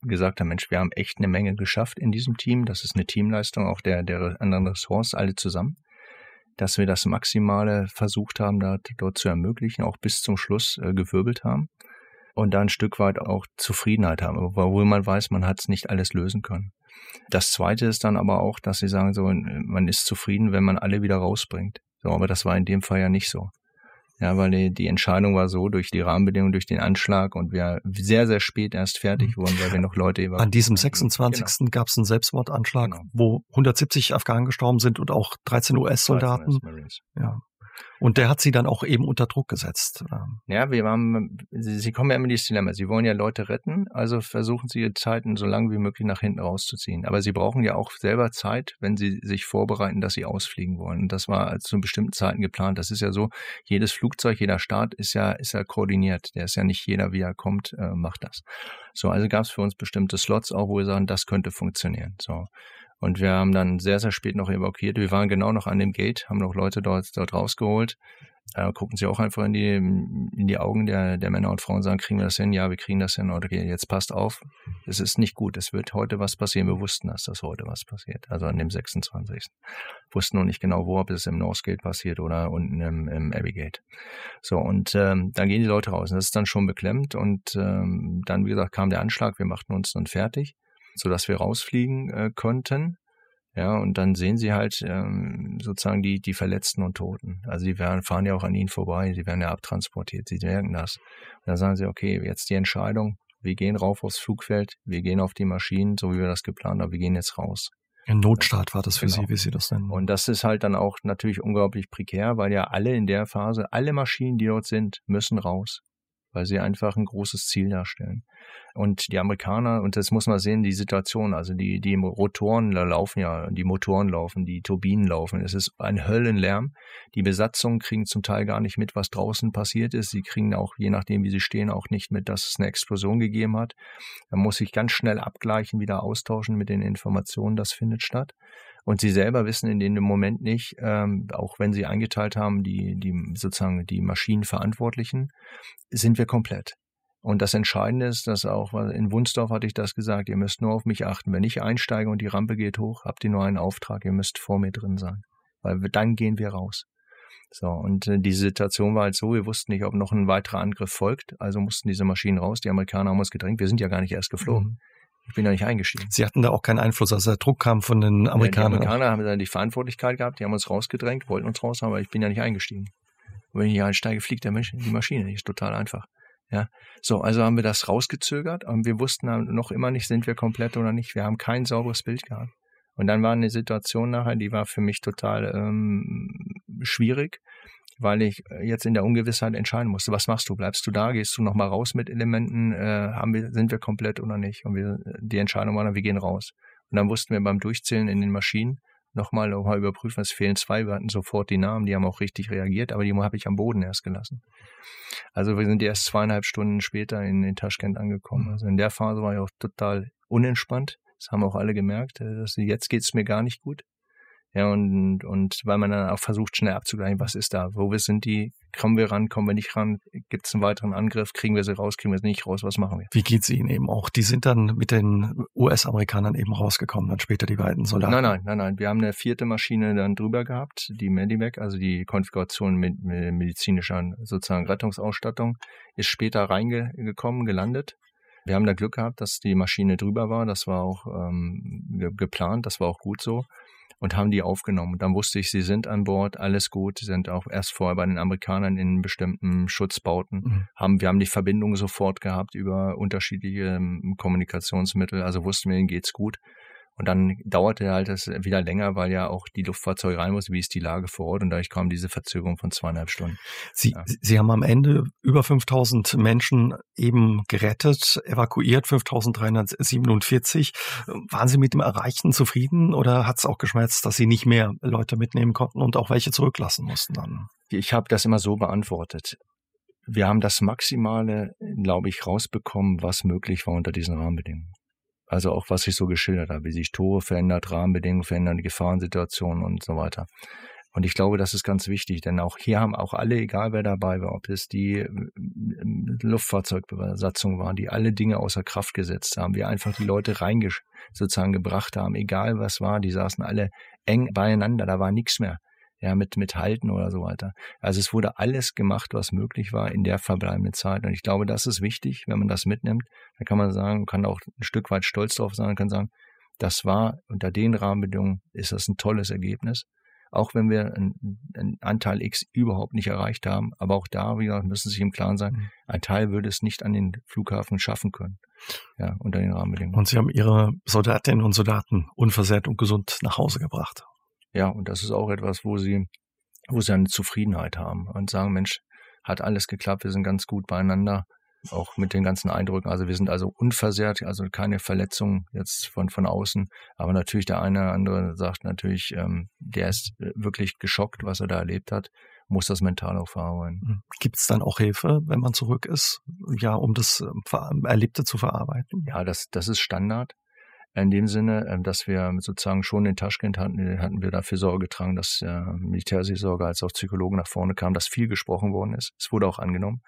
gesagt hat, Mensch, wir haben echt eine Menge geschafft in diesem Team. Das ist eine Teamleistung auch der, der anderen Ressorts, alle zusammen. Dass wir das Maximale versucht haben, dort, dort zu ermöglichen, auch bis zum Schluss äh, gewirbelt haben. Und da ein Stück weit auch Zufriedenheit haben, obwohl man weiß, man hat es nicht alles lösen können. Das zweite ist dann aber auch, dass sie sagen, so, man ist zufrieden, wenn man alle wieder rausbringt. So, aber das war in dem Fall ja nicht so. Ja, weil die, die Entscheidung war so durch die Rahmenbedingungen, durch den Anschlag und wir sehr, sehr spät erst fertig mhm. wurden, weil wir noch Leute evakuiert An diesem 26. Genau. gab es einen Selbstmordanschlag, genau. wo 170 Afghanen gestorben sind und auch 13 US-Soldaten. US ja. Und der hat sie dann auch eben unter Druck gesetzt. Ja, wir haben, sie, sie kommen ja immer in dieses Dilemma. Sie wollen ja Leute retten, also versuchen sie ihre Zeiten so lange wie möglich nach hinten rauszuziehen. Aber sie brauchen ja auch selber Zeit, wenn sie sich vorbereiten, dass sie ausfliegen wollen. Und das war zu bestimmten Zeiten geplant. Das ist ja so, jedes Flugzeug, jeder Start ist ja, ist ja koordiniert. Der ist ja nicht jeder, wie er kommt, äh, macht das. So, also gab es für uns bestimmte Slots auch, wo wir sagen, das könnte funktionieren. So. Und wir haben dann sehr, sehr spät noch evakuiert. Wir waren genau noch an dem Gate, haben noch Leute dort, dort rausgeholt. äh, gucken sie auch einfach in die, in die Augen der, der Männer und Frauen und sagen, kriegen wir das hin? Ja, wir kriegen das hin. Okay, jetzt passt auf, es ist nicht gut, es wird heute was passieren. Wir wussten, dass das heute was passiert, also an dem 26. Wussten noch nicht genau, wo, ob es im Northgate passiert oder unten im, im Abbey So, und ähm, dann gehen die Leute raus. Das ist dann schon beklemmt. Und ähm, dann, wie gesagt, kam der Anschlag, wir machten uns dann fertig, sodass wir rausfliegen äh, konnten. Ja, und dann sehen sie halt ähm, sozusagen die, die Verletzten und Toten. Also die werden, fahren ja auch an ihnen vorbei, sie werden ja abtransportiert, sie merken das. Und dann sagen sie, okay, jetzt die Entscheidung, wir gehen rauf aufs Flugfeld, wir gehen auf die Maschinen, so wie wir das geplant haben, wir gehen jetzt raus. Ein Notstart war das für genau. Sie, wie Sie das nennen. Und das ist halt dann auch natürlich unglaublich prekär, weil ja alle in der Phase, alle Maschinen, die dort sind, müssen raus weil sie einfach ein großes Ziel darstellen. Und die Amerikaner, und das muss man sehen, die Situation, also die, die Rotoren laufen ja, die Motoren laufen, die Turbinen laufen. Es ist ein Höllenlärm. Die Besatzungen kriegen zum Teil gar nicht mit, was draußen passiert ist. Sie kriegen auch, je nachdem, wie sie stehen, auch nicht mit, dass es eine Explosion gegeben hat. Da muss sich ganz schnell abgleichen, wieder austauschen mit den Informationen, das findet statt. Und sie selber wissen in dem Moment nicht, ähm, auch wenn sie eingeteilt haben, die, die sozusagen die Maschinenverantwortlichen, sind wir komplett. Und das Entscheidende ist, dass auch, in Wunsdorf hatte ich das gesagt, ihr müsst nur auf mich achten. Wenn ich einsteige und die Rampe geht hoch, habt ihr nur einen Auftrag, ihr müsst vor mir drin sein. Weil dann gehen wir raus. So, und äh, diese Situation war halt so, wir wussten nicht, ob noch ein weiterer Angriff folgt, also mussten diese Maschinen raus. Die Amerikaner haben uns gedrängt, wir sind ja gar nicht erst geflogen. Mhm. Ich bin da nicht eingestiegen. Sie hatten da auch keinen Einfluss, also der Druck kam von den Amerikanern. Ja, die Amerikaner haben dann die Verantwortlichkeit gehabt, die haben uns rausgedrängt, wollten uns raus haben, aber ich bin ja nicht eingestiegen. Und wenn ich hier einsteige, fliegt der Mensch, die Maschine, die ist total einfach. Ja, so, also haben wir das rausgezögert und wir wussten noch immer nicht, sind wir komplett oder nicht. Wir haben kein sauberes Bild gehabt. Und dann war eine Situation nachher, die war für mich total ähm, schwierig, weil ich äh, jetzt in der Ungewissheit entscheiden musste, was machst du? Bleibst du da? Gehst du nochmal raus mit Elementen? Äh, haben wir, sind wir komplett oder nicht? Und wir, die Entscheidung war dann, wir gehen raus. Und dann wussten wir beim Durchzählen in den Maschinen nochmal noch mal überprüfen, es fehlen zwei. Wir hatten sofort die Namen, die haben auch richtig reagiert, aber die habe ich am Boden erst gelassen. Also wir sind erst zweieinhalb Stunden später in, in Taschkent angekommen. Also in der Phase war ich auch total unentspannt. Das haben auch alle gemerkt. Äh, dass jetzt geht's mir gar nicht gut. Ja, und, und weil man dann auch versucht, schnell abzugleichen, was ist da, wo wir sind die, kommen wir ran, kommen wir nicht ran, gibt es einen weiteren Angriff, kriegen wir sie raus, kriegen wir sie nicht raus, was machen wir? Wie geht's Ihnen eben auch? Die sind dann mit den US-Amerikanern eben rausgekommen, dann später die beiden Soldaten? Nein, nein, nein, nein. Wir haben eine vierte Maschine dann drüber gehabt, die Medivac, also die Konfiguration mit, mit medizinischer sozusagen Rettungsausstattung, ist später reingekommen, gelandet. Wir haben da Glück gehabt, dass die Maschine drüber war. Das war auch ähm, geplant, das war auch gut so und haben die aufgenommen. Dann wusste ich, sie sind an Bord, alles gut. Sie sind auch erst vorher bei den Amerikanern in bestimmten Schutzbauten. Mhm. Haben, wir haben die Verbindung sofort gehabt über unterschiedliche ähm, Kommunikationsmittel. Also wussten wir, ihnen geht's gut. Und dann dauerte halt das wieder länger, weil ja auch die Luftfahrzeuge rein mussten, wie ist die Lage vor Ort. Und dadurch kam diese Verzögerung von zweieinhalb Stunden. Sie, ja. Sie haben am Ende über 5000 Menschen eben gerettet, evakuiert, 5347. Waren Sie mit dem Erreichten zufrieden oder hat es auch geschmerzt, dass Sie nicht mehr Leute mitnehmen konnten und auch welche zurücklassen mussten dann? Ich habe das immer so beantwortet. Wir haben das Maximale, glaube ich, rausbekommen, was möglich war unter diesen Rahmenbedingungen. Also auch was ich so geschildert habe, wie sich Tore verändert, Rahmenbedingungen verändern, Gefahrensituationen und so weiter. Und ich glaube, das ist ganz wichtig, denn auch hier haben auch alle, egal wer dabei war, ob es die äh, Luftfahrzeugbesatzung war, die alle Dinge außer Kraft gesetzt haben, wir einfach die Leute reingesch sozusagen gebracht haben, egal was war, die saßen alle eng beieinander, da war nichts mehr ja, mit, mit Halten oder so weiter. Also es wurde alles gemacht, was möglich war in der verbleibenden Zeit. Und ich glaube, das ist wichtig, wenn man das mitnimmt. Dann kann man sagen, kann auch ein Stück weit stolz drauf sein, kann sagen, das war unter den Rahmenbedingungen ist das ein tolles Ergebnis. Auch wenn wir einen, Anteil X überhaupt nicht erreicht haben. Aber auch da, wie gesagt, müssen Sie sich im Klaren sein, mhm. ein Teil würde es nicht an den Flughafen schaffen können. Ja, unter den Rahmenbedingungen. Und Sie haben Ihre Soldatinnen und Soldaten unversehrt und gesund nach Hause gebracht. Ja, und das ist auch etwas, wo sie, wo sie eine Zufriedenheit haben und sagen, Mensch, hat alles geklappt, wir sind ganz gut beieinander, auch mit den ganzen Eindrücken. Also wir sind also unversehrt, also keine Verletzung jetzt von, von außen. Aber natürlich der eine oder andere sagt natürlich, ähm, der ist wirklich geschockt, was er da erlebt hat, muss das mental auch verarbeiten. Hm. Gibt es dann auch Hilfe, wenn man zurück ist, ja, um das ähm, Erlebte zu verarbeiten? Ja, das, das ist Standard. In dem Sinne, ähm, dass wir sozusagen schon in Taschkent hatten, hatten wir dafür Sorge getragen, dass äh, Militärseelsorge als auch Psychologen nach vorne kamen, dass viel gesprochen worden ist. Es wurde auch angenommen.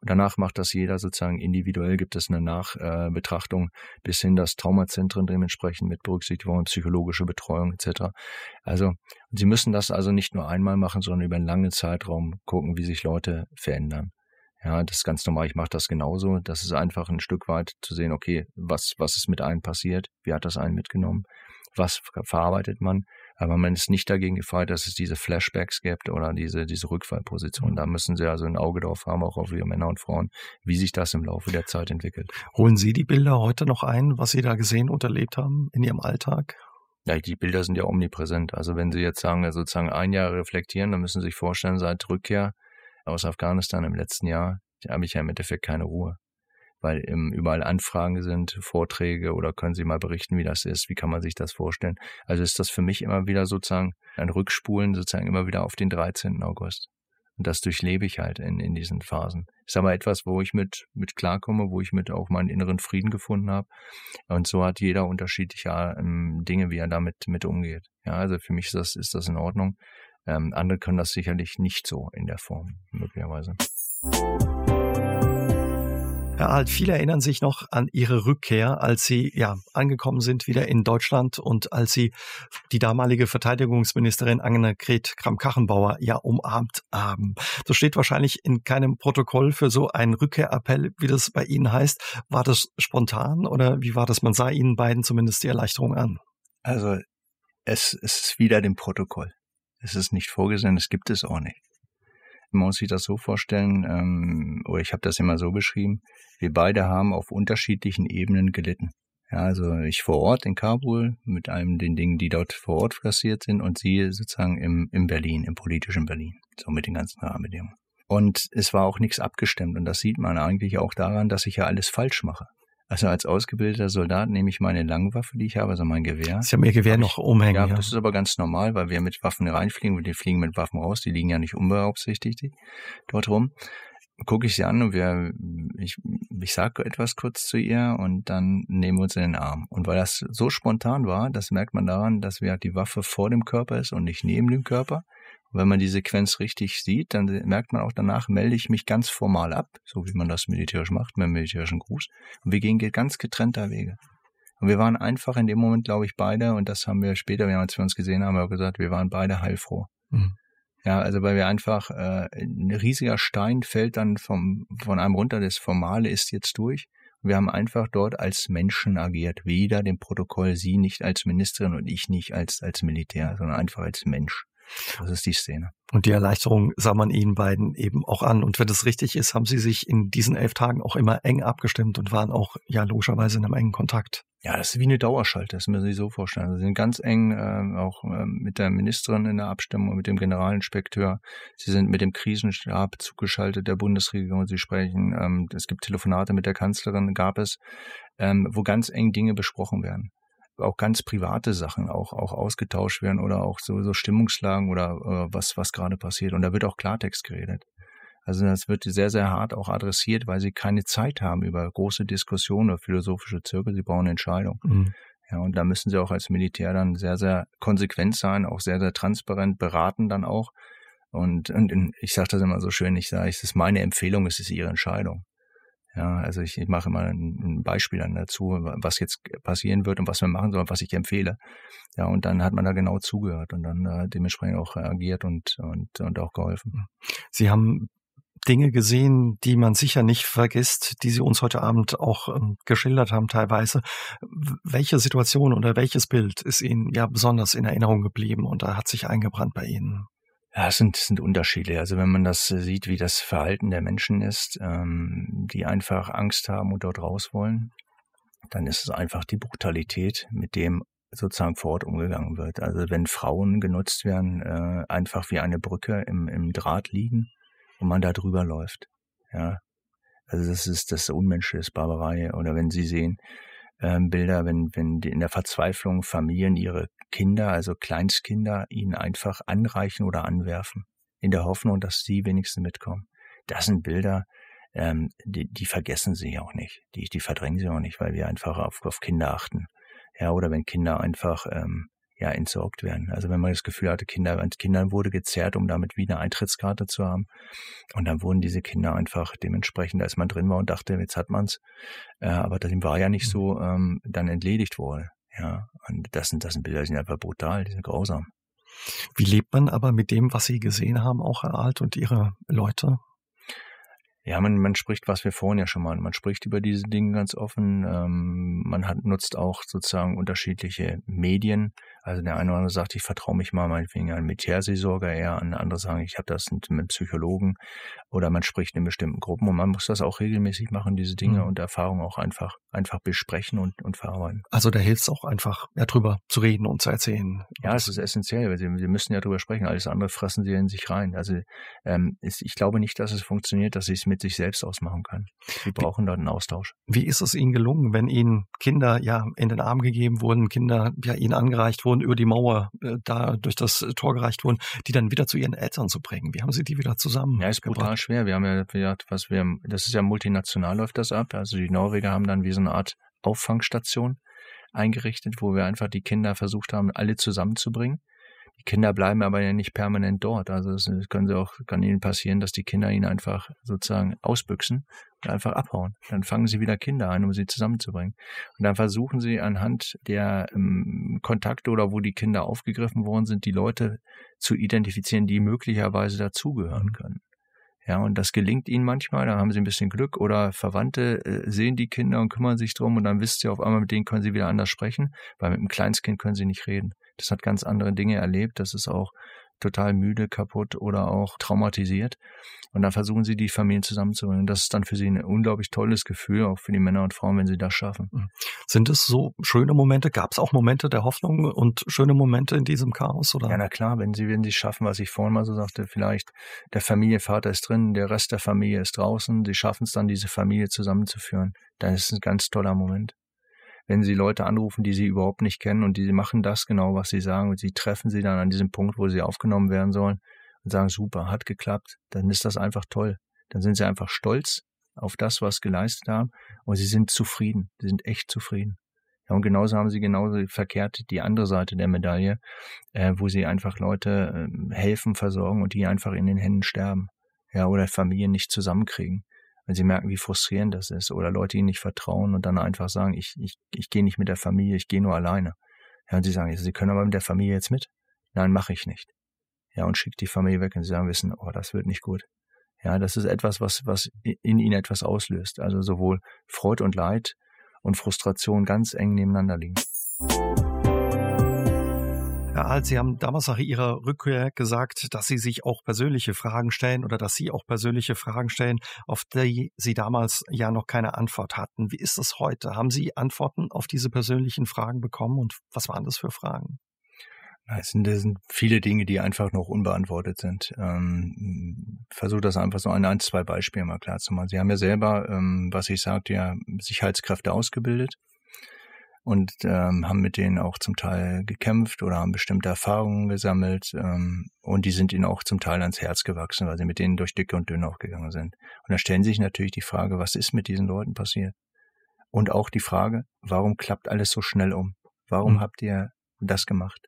Und danach macht das jeder sozusagen individuell, gibt es eine Nachbetrachtung äh, bis hin das Traumazentren dementsprechend mit Berücksichtigung, psychologische Betreuung etc. Also Sie müssen das also nicht nur einmal machen, sondern über einen langen Zeitraum gucken, wie sich Leute verändern. Ja, das ist ganz normal. Ich mache das genauso. Das ist einfach ein Stück weit zu sehen, okay, was, was ist mit einem passiert? Wie hat das einen mitgenommen? Was verarbeitet man? Aber man ist nicht dagegen gefeit, dass es diese Flashbacks gibt oder diese, diese Rückfallposition. Da müssen Sie also ein Auge drauf haben, auch auf Ihre Männer und Frauen, wie sich das im Laufe der Zeit entwickelt. Holen Sie die Bilder heute noch ein, was Sie da gesehen und erlebt haben in Ihrem Alltag? Ja, die Bilder sind ja omnipräsent. Also wenn Sie jetzt sagen, sozusagen ein Jahr reflektieren, dann müssen Sie sich vorstellen, seit Rückkehr aus Afghanistan im letzten Jahr habe ich ja im Endeffekt keine Ruhe. Weil ähm, überall Anfragen sind, Vorträge oder können Sie mal berichten, wie das ist, wie kann man sich das vorstellen. Also ist das für mich immer wieder sozusagen ein Rückspulen, sozusagen immer wieder auf den 13. August. Und das durchlebe ich halt in, in diesen Phasen. Ist aber etwas, wo ich mit, mit klarkomme, wo ich mit auch meinen inneren Frieden gefunden habe. Und so hat jeder unterschiedliche ähm, Dinge, wie er damit mit umgeht. Ja, also für mich ist das, ist das in Ordnung. Ähm, andere können das sicherlich nicht so in der Form, möglicherweise. Herr Alt, viele erinnern sich noch an Ihre Rückkehr, als Sie ja angekommen sind wieder in Deutschland und als Sie die damalige Verteidigungsministerin Annegret Kramp-Karrenbauer ja umarmt haben. Das steht wahrscheinlich in keinem Protokoll für so einen Rückkehrappell, wie das bei Ihnen heißt. War das spontan oder wie war das? Man sah Ihnen beiden zumindest die Erleichterung an. Also es ist wieder dem Protokoll. Es ist nicht vorgesehen, es gibt es auch nicht. Man muss sich das so vorstellen, ähm, oder ich habe das immer so beschrieben, wir beide haben auf unterschiedlichen Ebenen gelitten. Ja, also ich vor Ort in Kabul mit einem den Dingen, die dort vor Ort passiert sind und sie sozusagen im, im Berlin, im politischen Berlin, so mit den ganzen Rahmenbedingungen. Und es war auch nichts abgestimmt und das sieht man eigentlich auch daran, dass ich ja alles falsch mache. Also als ausgebildeter Soldat nehme ich meine Langwaffe, die ich habe, also mein Gewehr. Sie haben Ihr Gewehr noch umhängen. Ja, ja, das ist aber ganz normal, weil wir mit Waffen reinfliegen, wir fliegen mit Waffen raus, die liegen ja nicht unbeaufsichtigt dort rum. Gucke ich sie an und wir, ich, ich sage etwas kurz zu ihr und dann nehmen wir uns in den Arm. Und weil das so spontan war, das merkt man daran, dass wir die Waffe vor dem Körper ist und nicht neben dem Körper. Und wenn man die Sequenz richtig sieht, dann merkt man auch danach, melde ich mich ganz formal ab, so wie man das militärisch macht, mit dem militärischen Gruß. Und wir gehen ganz getrennter Wege. Und wir waren einfach in dem Moment, glaube ich, beide, und das haben wir später, als wir uns gesehen haben, auch gesagt, wir waren beide heilfroh. Mhm. Ja, also weil wir einfach, äh, ein riesiger Stein fällt dann vom, von einem runter, das Formale ist jetzt durch. Wir haben einfach dort als Menschen agiert, weder dem Protokoll Sie nicht als Ministerin und ich nicht als, als Militär, sondern einfach als Mensch. Das ist die Szene. Und die Erleichterung sah man Ihnen beiden eben auch an. Und wenn das richtig ist, haben Sie sich in diesen elf Tagen auch immer eng abgestimmt und waren auch ja logischerweise in einem engen Kontakt. Ja, das ist wie eine Dauerschalte, das müssen Sie sich so vorstellen. Sie sind ganz eng äh, auch äh, mit der Ministerin in der Abstimmung, mit dem Generalinspekteur. Sie sind mit dem Krisenstab zugeschaltet der Bundesregierung. Sie sprechen, ähm, es gibt Telefonate mit der Kanzlerin, gab es, ähm, wo ganz eng Dinge besprochen werden auch ganz private Sachen auch, auch ausgetauscht werden oder auch so, so Stimmungslagen oder äh, was, was gerade passiert. Und da wird auch Klartext geredet. Also das wird sehr, sehr hart auch adressiert, weil sie keine Zeit haben über große Diskussionen oder philosophische Zirkel. Sie brauchen Entscheidungen. Mhm. Ja, und da müssen sie auch als Militär dann sehr, sehr konsequent sein, auch sehr, sehr transparent beraten dann auch. Und, und ich sage das immer so schön, ich sage, es ist meine Empfehlung, es ist ihre Entscheidung. Ja, also ich, ich mache mal ein, ein Beispiel dann dazu, was jetzt passieren wird und was wir machen sollen, was ich empfehle. Ja, und dann hat man da genau zugehört und dann äh, dementsprechend auch reagiert und, und, und auch geholfen. Sie haben Dinge gesehen, die man sicher nicht vergisst, die Sie uns heute Abend auch ähm, geschildert haben teilweise. Welche Situation oder welches Bild ist Ihnen ja besonders in Erinnerung geblieben und da hat sich eingebrannt bei Ihnen? Ja, es sind, sind Unterschiede. Also wenn man das sieht, wie das Verhalten der Menschen ist, ähm, die einfach Angst haben und dort raus wollen, dann ist es einfach die Brutalität, mit dem sozusagen vor Ort umgegangen wird. Also wenn Frauen genutzt werden, äh, einfach wie eine Brücke im, im Draht liegen und man da drüber läuft. Ja, also das ist das Unmenschliche, das Barbarei. Oder wenn Sie sehen, ähm, Bilder, wenn, wenn die in der Verzweiflung Familien ihre Kinder, also Kleinstkinder, ihnen einfach anreichen oder anwerfen, in der Hoffnung, dass sie wenigstens mitkommen. Das sind Bilder, ähm, die, die vergessen sie auch nicht, die, die verdrängen sie auch nicht, weil wir einfach auf, auf Kinder achten. Ja, oder wenn Kinder einfach ähm, ja entsorgt werden. Also wenn man das Gefühl hatte, Kinder, Kindern wurde gezerrt, um damit wieder eine Eintrittskarte zu haben. Und dann wurden diese Kinder einfach dementsprechend, als man drin war und dachte, jetzt hat man's, äh, aber dem war ja nicht so, mhm. ähm, dann entledigt wurde. Ja, und das sind, das sind Bilder, die sind einfach brutal, die sind grausam. Wie lebt man aber mit dem, was Sie gesehen haben, auch Herr Alt und Ihre Leute? Ja, man, man spricht, was wir vorhin ja schon mal, man spricht über diese Dinge ganz offen. Ähm, man hat, nutzt auch sozusagen unterschiedliche Medien. Also der eine oder andere sagt, ich vertraue mich mal meinetwegen an Militärseelsorger eher, an andere sagen, ich habe das mit einem Psychologen oder man spricht in bestimmten Gruppen und man muss das auch regelmäßig machen, diese Dinge mhm. und Erfahrungen auch einfach, einfach besprechen und, und verarbeiten. Also da hilft es auch einfach, ja, drüber zu reden und zu erzählen. Ja, es ist essentiell, weil sie, sie müssen ja drüber sprechen, alles andere fressen sie in sich rein. Also ähm, ist, ich glaube nicht, dass es funktioniert, dass sie es mit sich selbst ausmachen können. Sie brauchen dort einen Austausch. Wie ist es Ihnen gelungen, wenn Ihnen Kinder ja in den Arm gegeben wurden, Kinder ja Ihnen angereicht wurden, wurden, über die Mauer äh, da durch das Tor gereicht wurden, die dann wieder zu ihren Eltern zu bringen? Wie haben Sie die wieder zusammen? Ja, ist brutal schwer. Wir haben ja, was wir, das ist ja multinational läuft das ab. Also die Norweger haben dann wie so eine Art Auffangstation eingerichtet, wo wir einfach die Kinder versucht haben, alle zusammenzubringen. Die Kinder bleiben aber ja nicht permanent dort. Also es können sie auch, kann ihnen passieren, dass die Kinder ihn einfach sozusagen ausbüchsen und einfach abhauen. Dann fangen sie wieder Kinder ein, um sie zusammenzubringen. Und dann versuchen sie anhand der ähm, Kontakte oder wo die Kinder aufgegriffen worden sind, die Leute zu identifizieren, die möglicherweise dazugehören können. Ja, und das gelingt ihnen manchmal, da haben sie ein bisschen Glück oder Verwandte äh, sehen die Kinder und kümmern sich drum und dann wisst ihr auf einmal, mit denen können sie wieder anders sprechen, weil mit einem Kleinstkind können sie nicht reden. Das hat ganz andere Dinge erlebt, das ist auch total müde, kaputt oder auch traumatisiert. Und dann versuchen sie, die Familien zusammenzubringen. Das ist dann für sie ein unglaublich tolles Gefühl, auch für die Männer und Frauen, wenn sie das schaffen. Mhm. Sind es so schöne Momente? Gab es auch Momente der Hoffnung und schöne Momente in diesem Chaos? Oder? Ja, na klar, wenn sie, wenn sie schaffen, was ich vorhin mal so sagte, vielleicht der Familienvater ist drin, der Rest der Familie ist draußen, sie schaffen es dann, diese Familie zusammenzuführen, dann ist es ein ganz toller Moment wenn sie Leute anrufen, die sie überhaupt nicht kennen und die machen das genau, was sie sagen und sie treffen sie dann an diesem Punkt, wo sie aufgenommen werden sollen und sagen, super, hat geklappt, dann ist das einfach toll. Dann sind sie einfach stolz auf das, was geleistet haben und sie sind zufrieden. Sie sind echt zufrieden. Ja, und genauso haben sie genauso verkehrt die andere Seite der Medaille, äh, wo sie einfach Leute äh, helfen, versorgen und die einfach in den Händen sterben. Ja, oder Familien nicht zusammenkriegen wenn sie merken, wie frustrierend das ist oder Leute ihnen nicht vertrauen und dann einfach sagen, ich, ich, ich gehe nicht mit der Familie, ich gehe nur alleine. Ja, und sie sagen, sie können aber mit der Familie jetzt mit. Nein, mache ich nicht. Ja, und schickt die Familie weg und sie sagen, wissen, oh, das wird nicht gut. Ja, das ist etwas, was, was in ihnen etwas auslöst. Also sowohl Freude und Leid und Frustration ganz eng nebeneinander liegen. Herr Sie haben damals nach Ihrer Rückkehr gesagt, dass Sie sich auch persönliche Fragen stellen oder dass Sie auch persönliche Fragen stellen, auf die Sie damals ja noch keine Antwort hatten. Wie ist es heute? Haben Sie Antworten auf diese persönlichen Fragen bekommen und was waren das für Fragen? Es sind, es sind viele Dinge, die einfach noch unbeantwortet sind. Ähm, Versuche das einfach so an ein, zwei Beispielen mal klar zu machen. Sie haben ja selber, ähm, was ich sagte, ja Sicherheitskräfte ausgebildet und ähm, haben mit denen auch zum Teil gekämpft oder haben bestimmte Erfahrungen gesammelt ähm, und die sind ihnen auch zum Teil ans Herz gewachsen, weil sie mit denen durch dicke und dünne auch gegangen sind. Und da stellen sich natürlich die Frage, was ist mit diesen Leuten passiert? Und auch die Frage, warum klappt alles so schnell um? Warum mhm. habt ihr das gemacht?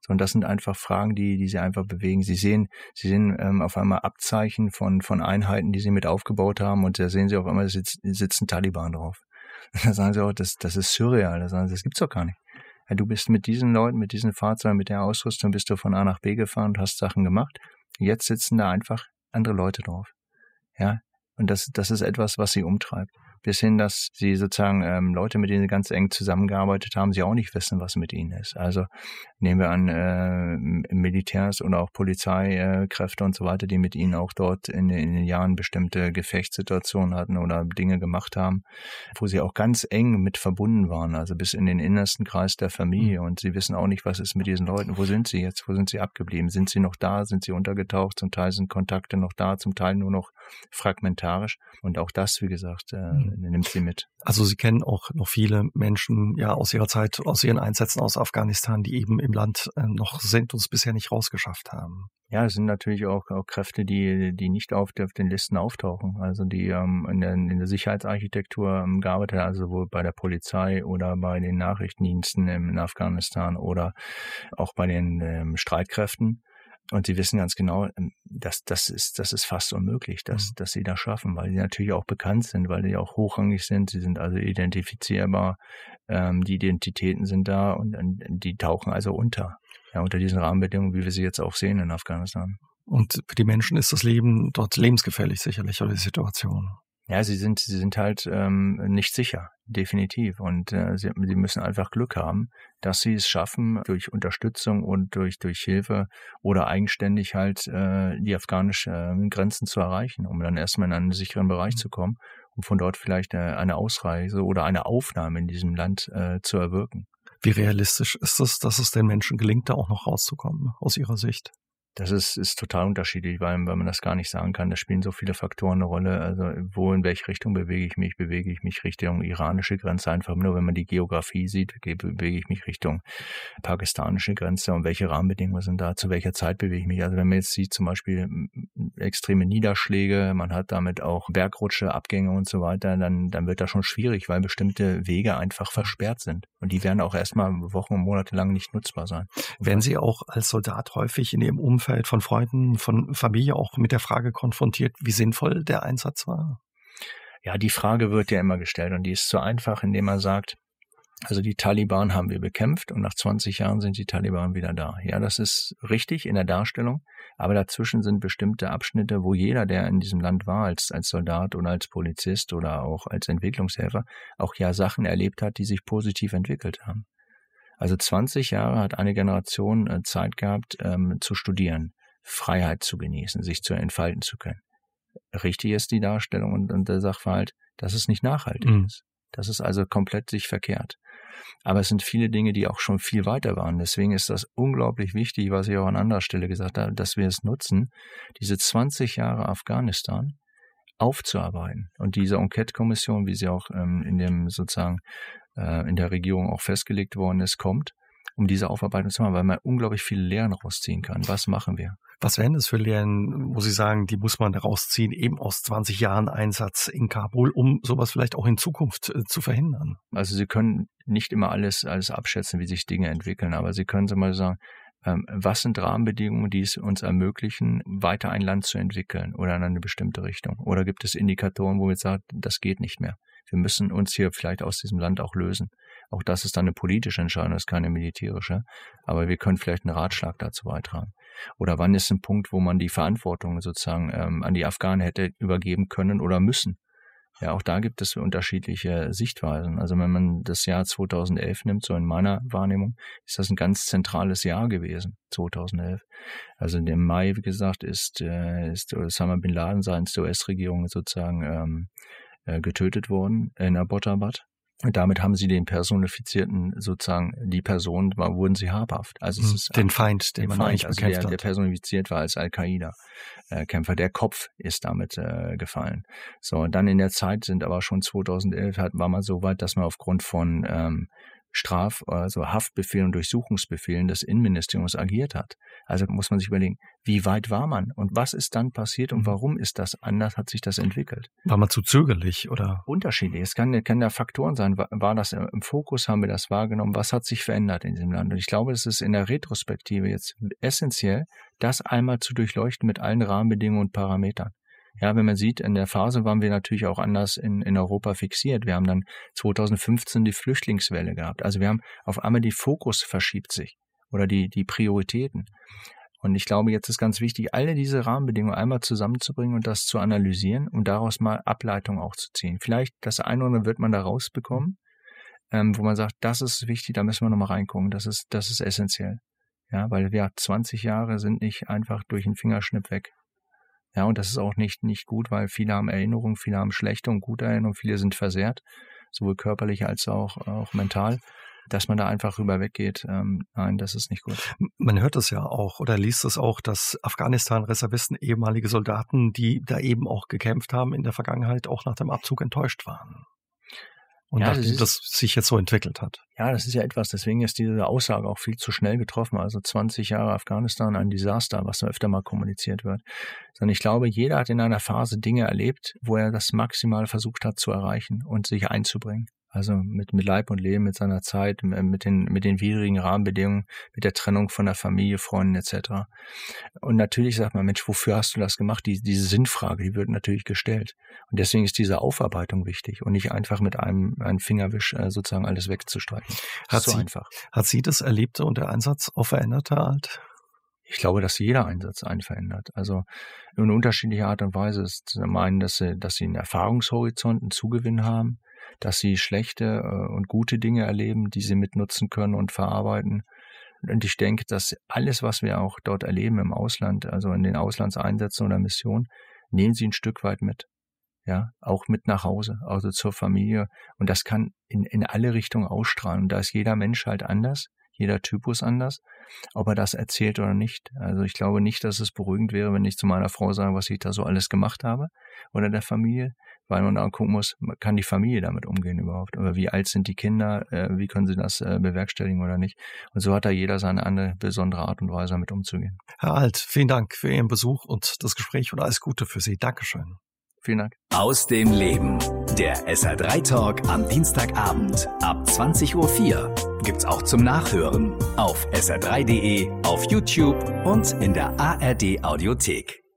So, und das sind einfach Fragen, die, die sie einfach bewegen. Sie sehen, sie sehen ähm, auf einmal Abzeichen von, von Einheiten, die sie mit aufgebaut haben, und da sehen sie auf einmal sitz, sitzen Taliban drauf. Da sagen sie auch, das, das ist surreal. Da sagen sie, das gibt's doch gar nicht. Ja, du bist mit diesen Leuten, mit diesen Fahrzeugen, mit der Ausrüstung, bist du von A nach B gefahren und hast Sachen gemacht. Jetzt sitzen da einfach andere Leute drauf. Ja, und das, das ist etwas, was sie umtreibt bis hin, dass sie sozusagen ähm, Leute, mit denen sie ganz eng zusammengearbeitet haben, sie auch nicht wissen, was mit ihnen ist. Also nehmen wir an äh, Militärs oder auch Polizeikräfte und so weiter, die mit ihnen auch dort in, in den Jahren bestimmte Gefechtssituationen hatten oder Dinge gemacht haben, wo sie auch ganz eng mit verbunden waren, also bis in den innersten Kreis der Familie. Mhm. Und sie wissen auch nicht, was ist mit diesen Leuten. Wo sind sie jetzt? Wo sind sie abgeblieben? Sind sie noch da? Sind sie untergetaucht? Zum Teil sind Kontakte noch da, zum Teil nur noch fragmentarisch. Und auch das, wie gesagt, äh, nimmt sie mit. Also Sie kennen auch noch viele Menschen ja aus Ihrer Zeit, aus Ihren Einsätzen aus Afghanistan, die eben im Land äh, noch sind und es bisher nicht rausgeschafft haben. Ja, es sind natürlich auch, auch Kräfte, die, die nicht auf, auf den Listen auftauchen. Also die ähm, in, der, in der Sicherheitsarchitektur ähm, gearbeitet, also sowohl bei der Polizei oder bei den Nachrichtendiensten in Afghanistan oder auch bei den ähm, Streitkräften. Und sie wissen ganz genau, ähm, dass das ist, das ist fast unmöglich, dass, mhm. dass sie das schaffen, weil sie natürlich auch bekannt sind, weil sie auch hochrangig sind. Sie sind also identifizierbar. Ähm, die Identitäten sind da und, und die tauchen also unter. Ja, unter diesen Rahmenbedingungen, wie wir sie jetzt auch sehen in Afghanistan. Und für die Menschen ist das Leben dort lebensgefährlich sicherlich, oder die Situation. Ja, sie sind, sie sind halt ähm, nicht sicher, definitiv. Und äh, sie, sie müssen einfach Glück haben, dass sie es schaffen, durch Unterstützung und durch, durch Hilfe oder eigenständig halt äh, die afghanischen äh, Grenzen zu erreichen, um dann erstmal in einen sicheren Bereich mhm. zu kommen und von dort vielleicht äh, eine Ausreise oder eine Aufnahme in diesem Land äh, zu erwirken. Wie realistisch ist es, dass es den Menschen gelingt, da auch noch rauszukommen, aus Ihrer Sicht? Das ist, ist total unterschiedlich, weil, weil man das gar nicht sagen kann. Da spielen so viele Faktoren eine Rolle. Also wo, in welche Richtung bewege ich mich? Bewege ich mich Richtung iranische Grenze? Einfach nur, wenn man die Geografie sieht, bewege ich mich Richtung pakistanische Grenze und welche Rahmenbedingungen sind da? Zu welcher Zeit bewege ich mich? Also wenn man jetzt sieht, zum Beispiel extreme Niederschläge, man hat damit auch Bergrutsche, Abgänge und so weiter, dann, dann wird das schon schwierig, weil bestimmte Wege einfach versperrt sind. Und die werden auch erstmal Wochen und Monate lang nicht nutzbar sein. Werden Sie auch als Soldat häufig in Ihrem Umfeld Umfeld, von Freunden, von Familie auch mit der Frage konfrontiert, wie sinnvoll der Einsatz war? Ja, die Frage wird ja immer gestellt und die ist so einfach, indem man sagt, also die Taliban haben wir bekämpft und nach 20 Jahren sind die Taliban wieder da. Ja, das ist richtig in der Darstellung, aber dazwischen sind bestimmte Abschnitte, wo jeder, der in diesem Land war, als, als Soldat oder als Polizist oder auch als Entwicklungshelfer, auch ja Sachen erlebt hat, die sich positiv entwickelt haben. Also 20 Jahre hat eine Generation äh, Zeit gehabt, ähm, zu studieren, Freiheit zu genießen, sich zu entfalten zu können. Richtig ist die Darstellung und, und der Sachverhalt, dass es nicht nachhaltig mhm. ist. Das ist also komplett sich verkehrt. Aber es sind viele Dinge, die auch schon viel weiter waren. Deswegen ist das unglaublich wichtig, was ich auch an anderer Stelle gesagt habe, dass wir es nutzen, diese 20 Jahre Afghanistan aufzuarbeiten. Und diese Enquete-Kommission, wie sie auch ähm, in dem sozusagen äh, in der Regierung auch festgelegt worden ist, kommt, um diese Aufarbeitung zu machen, weil man unglaublich viele Lehren rausziehen kann. Was machen wir? Was wären das für Lehren, wo Sie sagen, die muss man rausziehen, eben aus 20 Jahren Einsatz in Kabul, um sowas vielleicht auch in Zukunft äh, zu verhindern? Also Sie können nicht immer alles, alles abschätzen, wie sich Dinge entwickeln, aber Sie können so mal sagen, ähm, was sind Rahmenbedingungen, die es uns ermöglichen, weiter ein Land zu entwickeln oder in eine bestimmte Richtung? Oder gibt es Indikatoren, wo wir sagen, das geht nicht mehr? Wir müssen uns hier vielleicht aus diesem Land auch lösen. Auch das ist dann eine politische Entscheidung, das ist keine militärische. Aber wir können vielleicht einen Ratschlag dazu beitragen. Oder wann ist ein Punkt, wo man die Verantwortung sozusagen ähm, an die Afghanen hätte übergeben können oder müssen? Ja, auch da gibt es unterschiedliche Sichtweisen. Also wenn man das Jahr 2011 nimmt, so in meiner Wahrnehmung, ist das ein ganz zentrales Jahr gewesen, 2011. Also im Mai, wie gesagt, ist, äh, ist Osama Bin Laden seitens der US-Regierung sozusagen ähm, äh, getötet worden in Abbottabad. Und damit haben sie den personifizierten sozusagen die Person war wurden sie habhaft. Also es hm, ist den Feind, den, man Feind, also der, der personifiziert war als Al-Qaida Kämpfer. Der Kopf ist damit äh, gefallen. So und dann in der Zeit sind aber schon 2011 hat, war man so weit, dass man aufgrund von ähm, Straf-, also Haftbefehlen und Durchsuchungsbefehlen des Innenministeriums agiert hat. Also muss man sich überlegen, wie weit war man und was ist dann passiert und mhm. warum ist das anders, hat sich das entwickelt? War man zu zögerlich oder? Unterschiedlich. Es kann, kann ja Faktoren sein. War das im Fokus, haben wir das wahrgenommen? Was hat sich verändert in diesem Land? Und ich glaube, es ist in der Retrospektive jetzt essentiell, das einmal zu durchleuchten mit allen Rahmenbedingungen und Parametern. Ja, wenn man sieht, in der Phase waren wir natürlich auch anders in, in Europa fixiert. Wir haben dann 2015 die Flüchtlingswelle gehabt. Also wir haben auf einmal die Fokus verschiebt sich oder die, die Prioritäten. Und ich glaube, jetzt ist ganz wichtig, alle diese Rahmenbedingungen einmal zusammenzubringen und das zu analysieren und daraus mal Ableitungen auch zu ziehen. Vielleicht das eine oder andere wird man da rausbekommen, ähm, wo man sagt, das ist wichtig, da müssen wir nochmal reingucken, das ist, das ist essentiell. Ja, weil wir ja, 20 Jahre sind nicht einfach durch den Fingerschnipp weg. Ja, und das ist auch nicht, nicht gut, weil viele haben Erinnerungen, viele haben schlechte und gute Erinnerungen, viele sind versehrt, sowohl körperlich als auch, auch mental. dass man da einfach rüber weggeht. Ähm, nein, das ist nicht gut. Man hört es ja auch oder liest es auch, dass Afghanistan-Reservisten, ehemalige Soldaten, die da eben auch gekämpft haben in der Vergangenheit, auch nach dem Abzug enttäuscht waren. Und ja, nachdem das, das, sich jetzt so entwickelt hat. Ja, das ist ja etwas, deswegen ist diese Aussage auch viel zu schnell getroffen. Also 20 Jahre Afghanistan ein Desaster, was da öfter mal kommuniziert wird. Sondern ich glaube, jeder hat in einer Phase Dinge erlebt, wo er das maximal versucht hat zu erreichen und sich einzubringen. Also mit, mit Leib und Leben, mit seiner Zeit, mit den, mit den widrigen Rahmenbedingungen, mit der Trennung von der Familie, Freunden etc. Und natürlich sagt man, Mensch, wofür hast du das gemacht? Die, diese Sinnfrage, die wird natürlich gestellt. Und deswegen ist diese Aufarbeitung wichtig und nicht einfach mit einem, einem Fingerwisch äh, sozusagen alles wegzustreichen. Hat so sie, einfach. Hat sie das Erlebte und der Einsatz auch verändert, Herr Alt? Ich glaube, dass jeder Einsatz einen verändert. Also in unterschiedlicher Art und Weise ist zu meinen, dass sie, dass sie einen Erfahrungshorizont, einen Zugewinn haben, dass sie schlechte äh, und gute Dinge erleben, die sie mitnutzen können und verarbeiten. Und ich denke, dass alles, was wir auch dort erleben im Ausland, also in den Auslandseinsätzen oder Missionen, nehmen sie ein Stück weit mit. Ja, auch mit nach Hause, also zur Familie. Und das kann in, in alle Richtungen ausstrahlen. Und da ist jeder Mensch halt anders jeder Typus anders, ob er das erzählt oder nicht. Also ich glaube nicht, dass es beruhigend wäre, wenn ich zu meiner Frau sage, was ich da so alles gemacht habe oder der Familie, weil man dann gucken muss, kann die Familie damit umgehen überhaupt? Oder wie alt sind die Kinder? Äh, wie können sie das äh, bewerkstelligen oder nicht? Und so hat da jeder seine andere besondere Art und Weise, damit umzugehen. Herr Alt, vielen Dank für Ihren Besuch und das Gespräch und alles Gute für Sie. Dankeschön. Vielen Dank. Aus dem Leben. Der SR3 Talk am Dienstagabend ab 20.04 Uhr gibt's auch zum Nachhören auf sr3.de, auf YouTube und in der ARD Audiothek.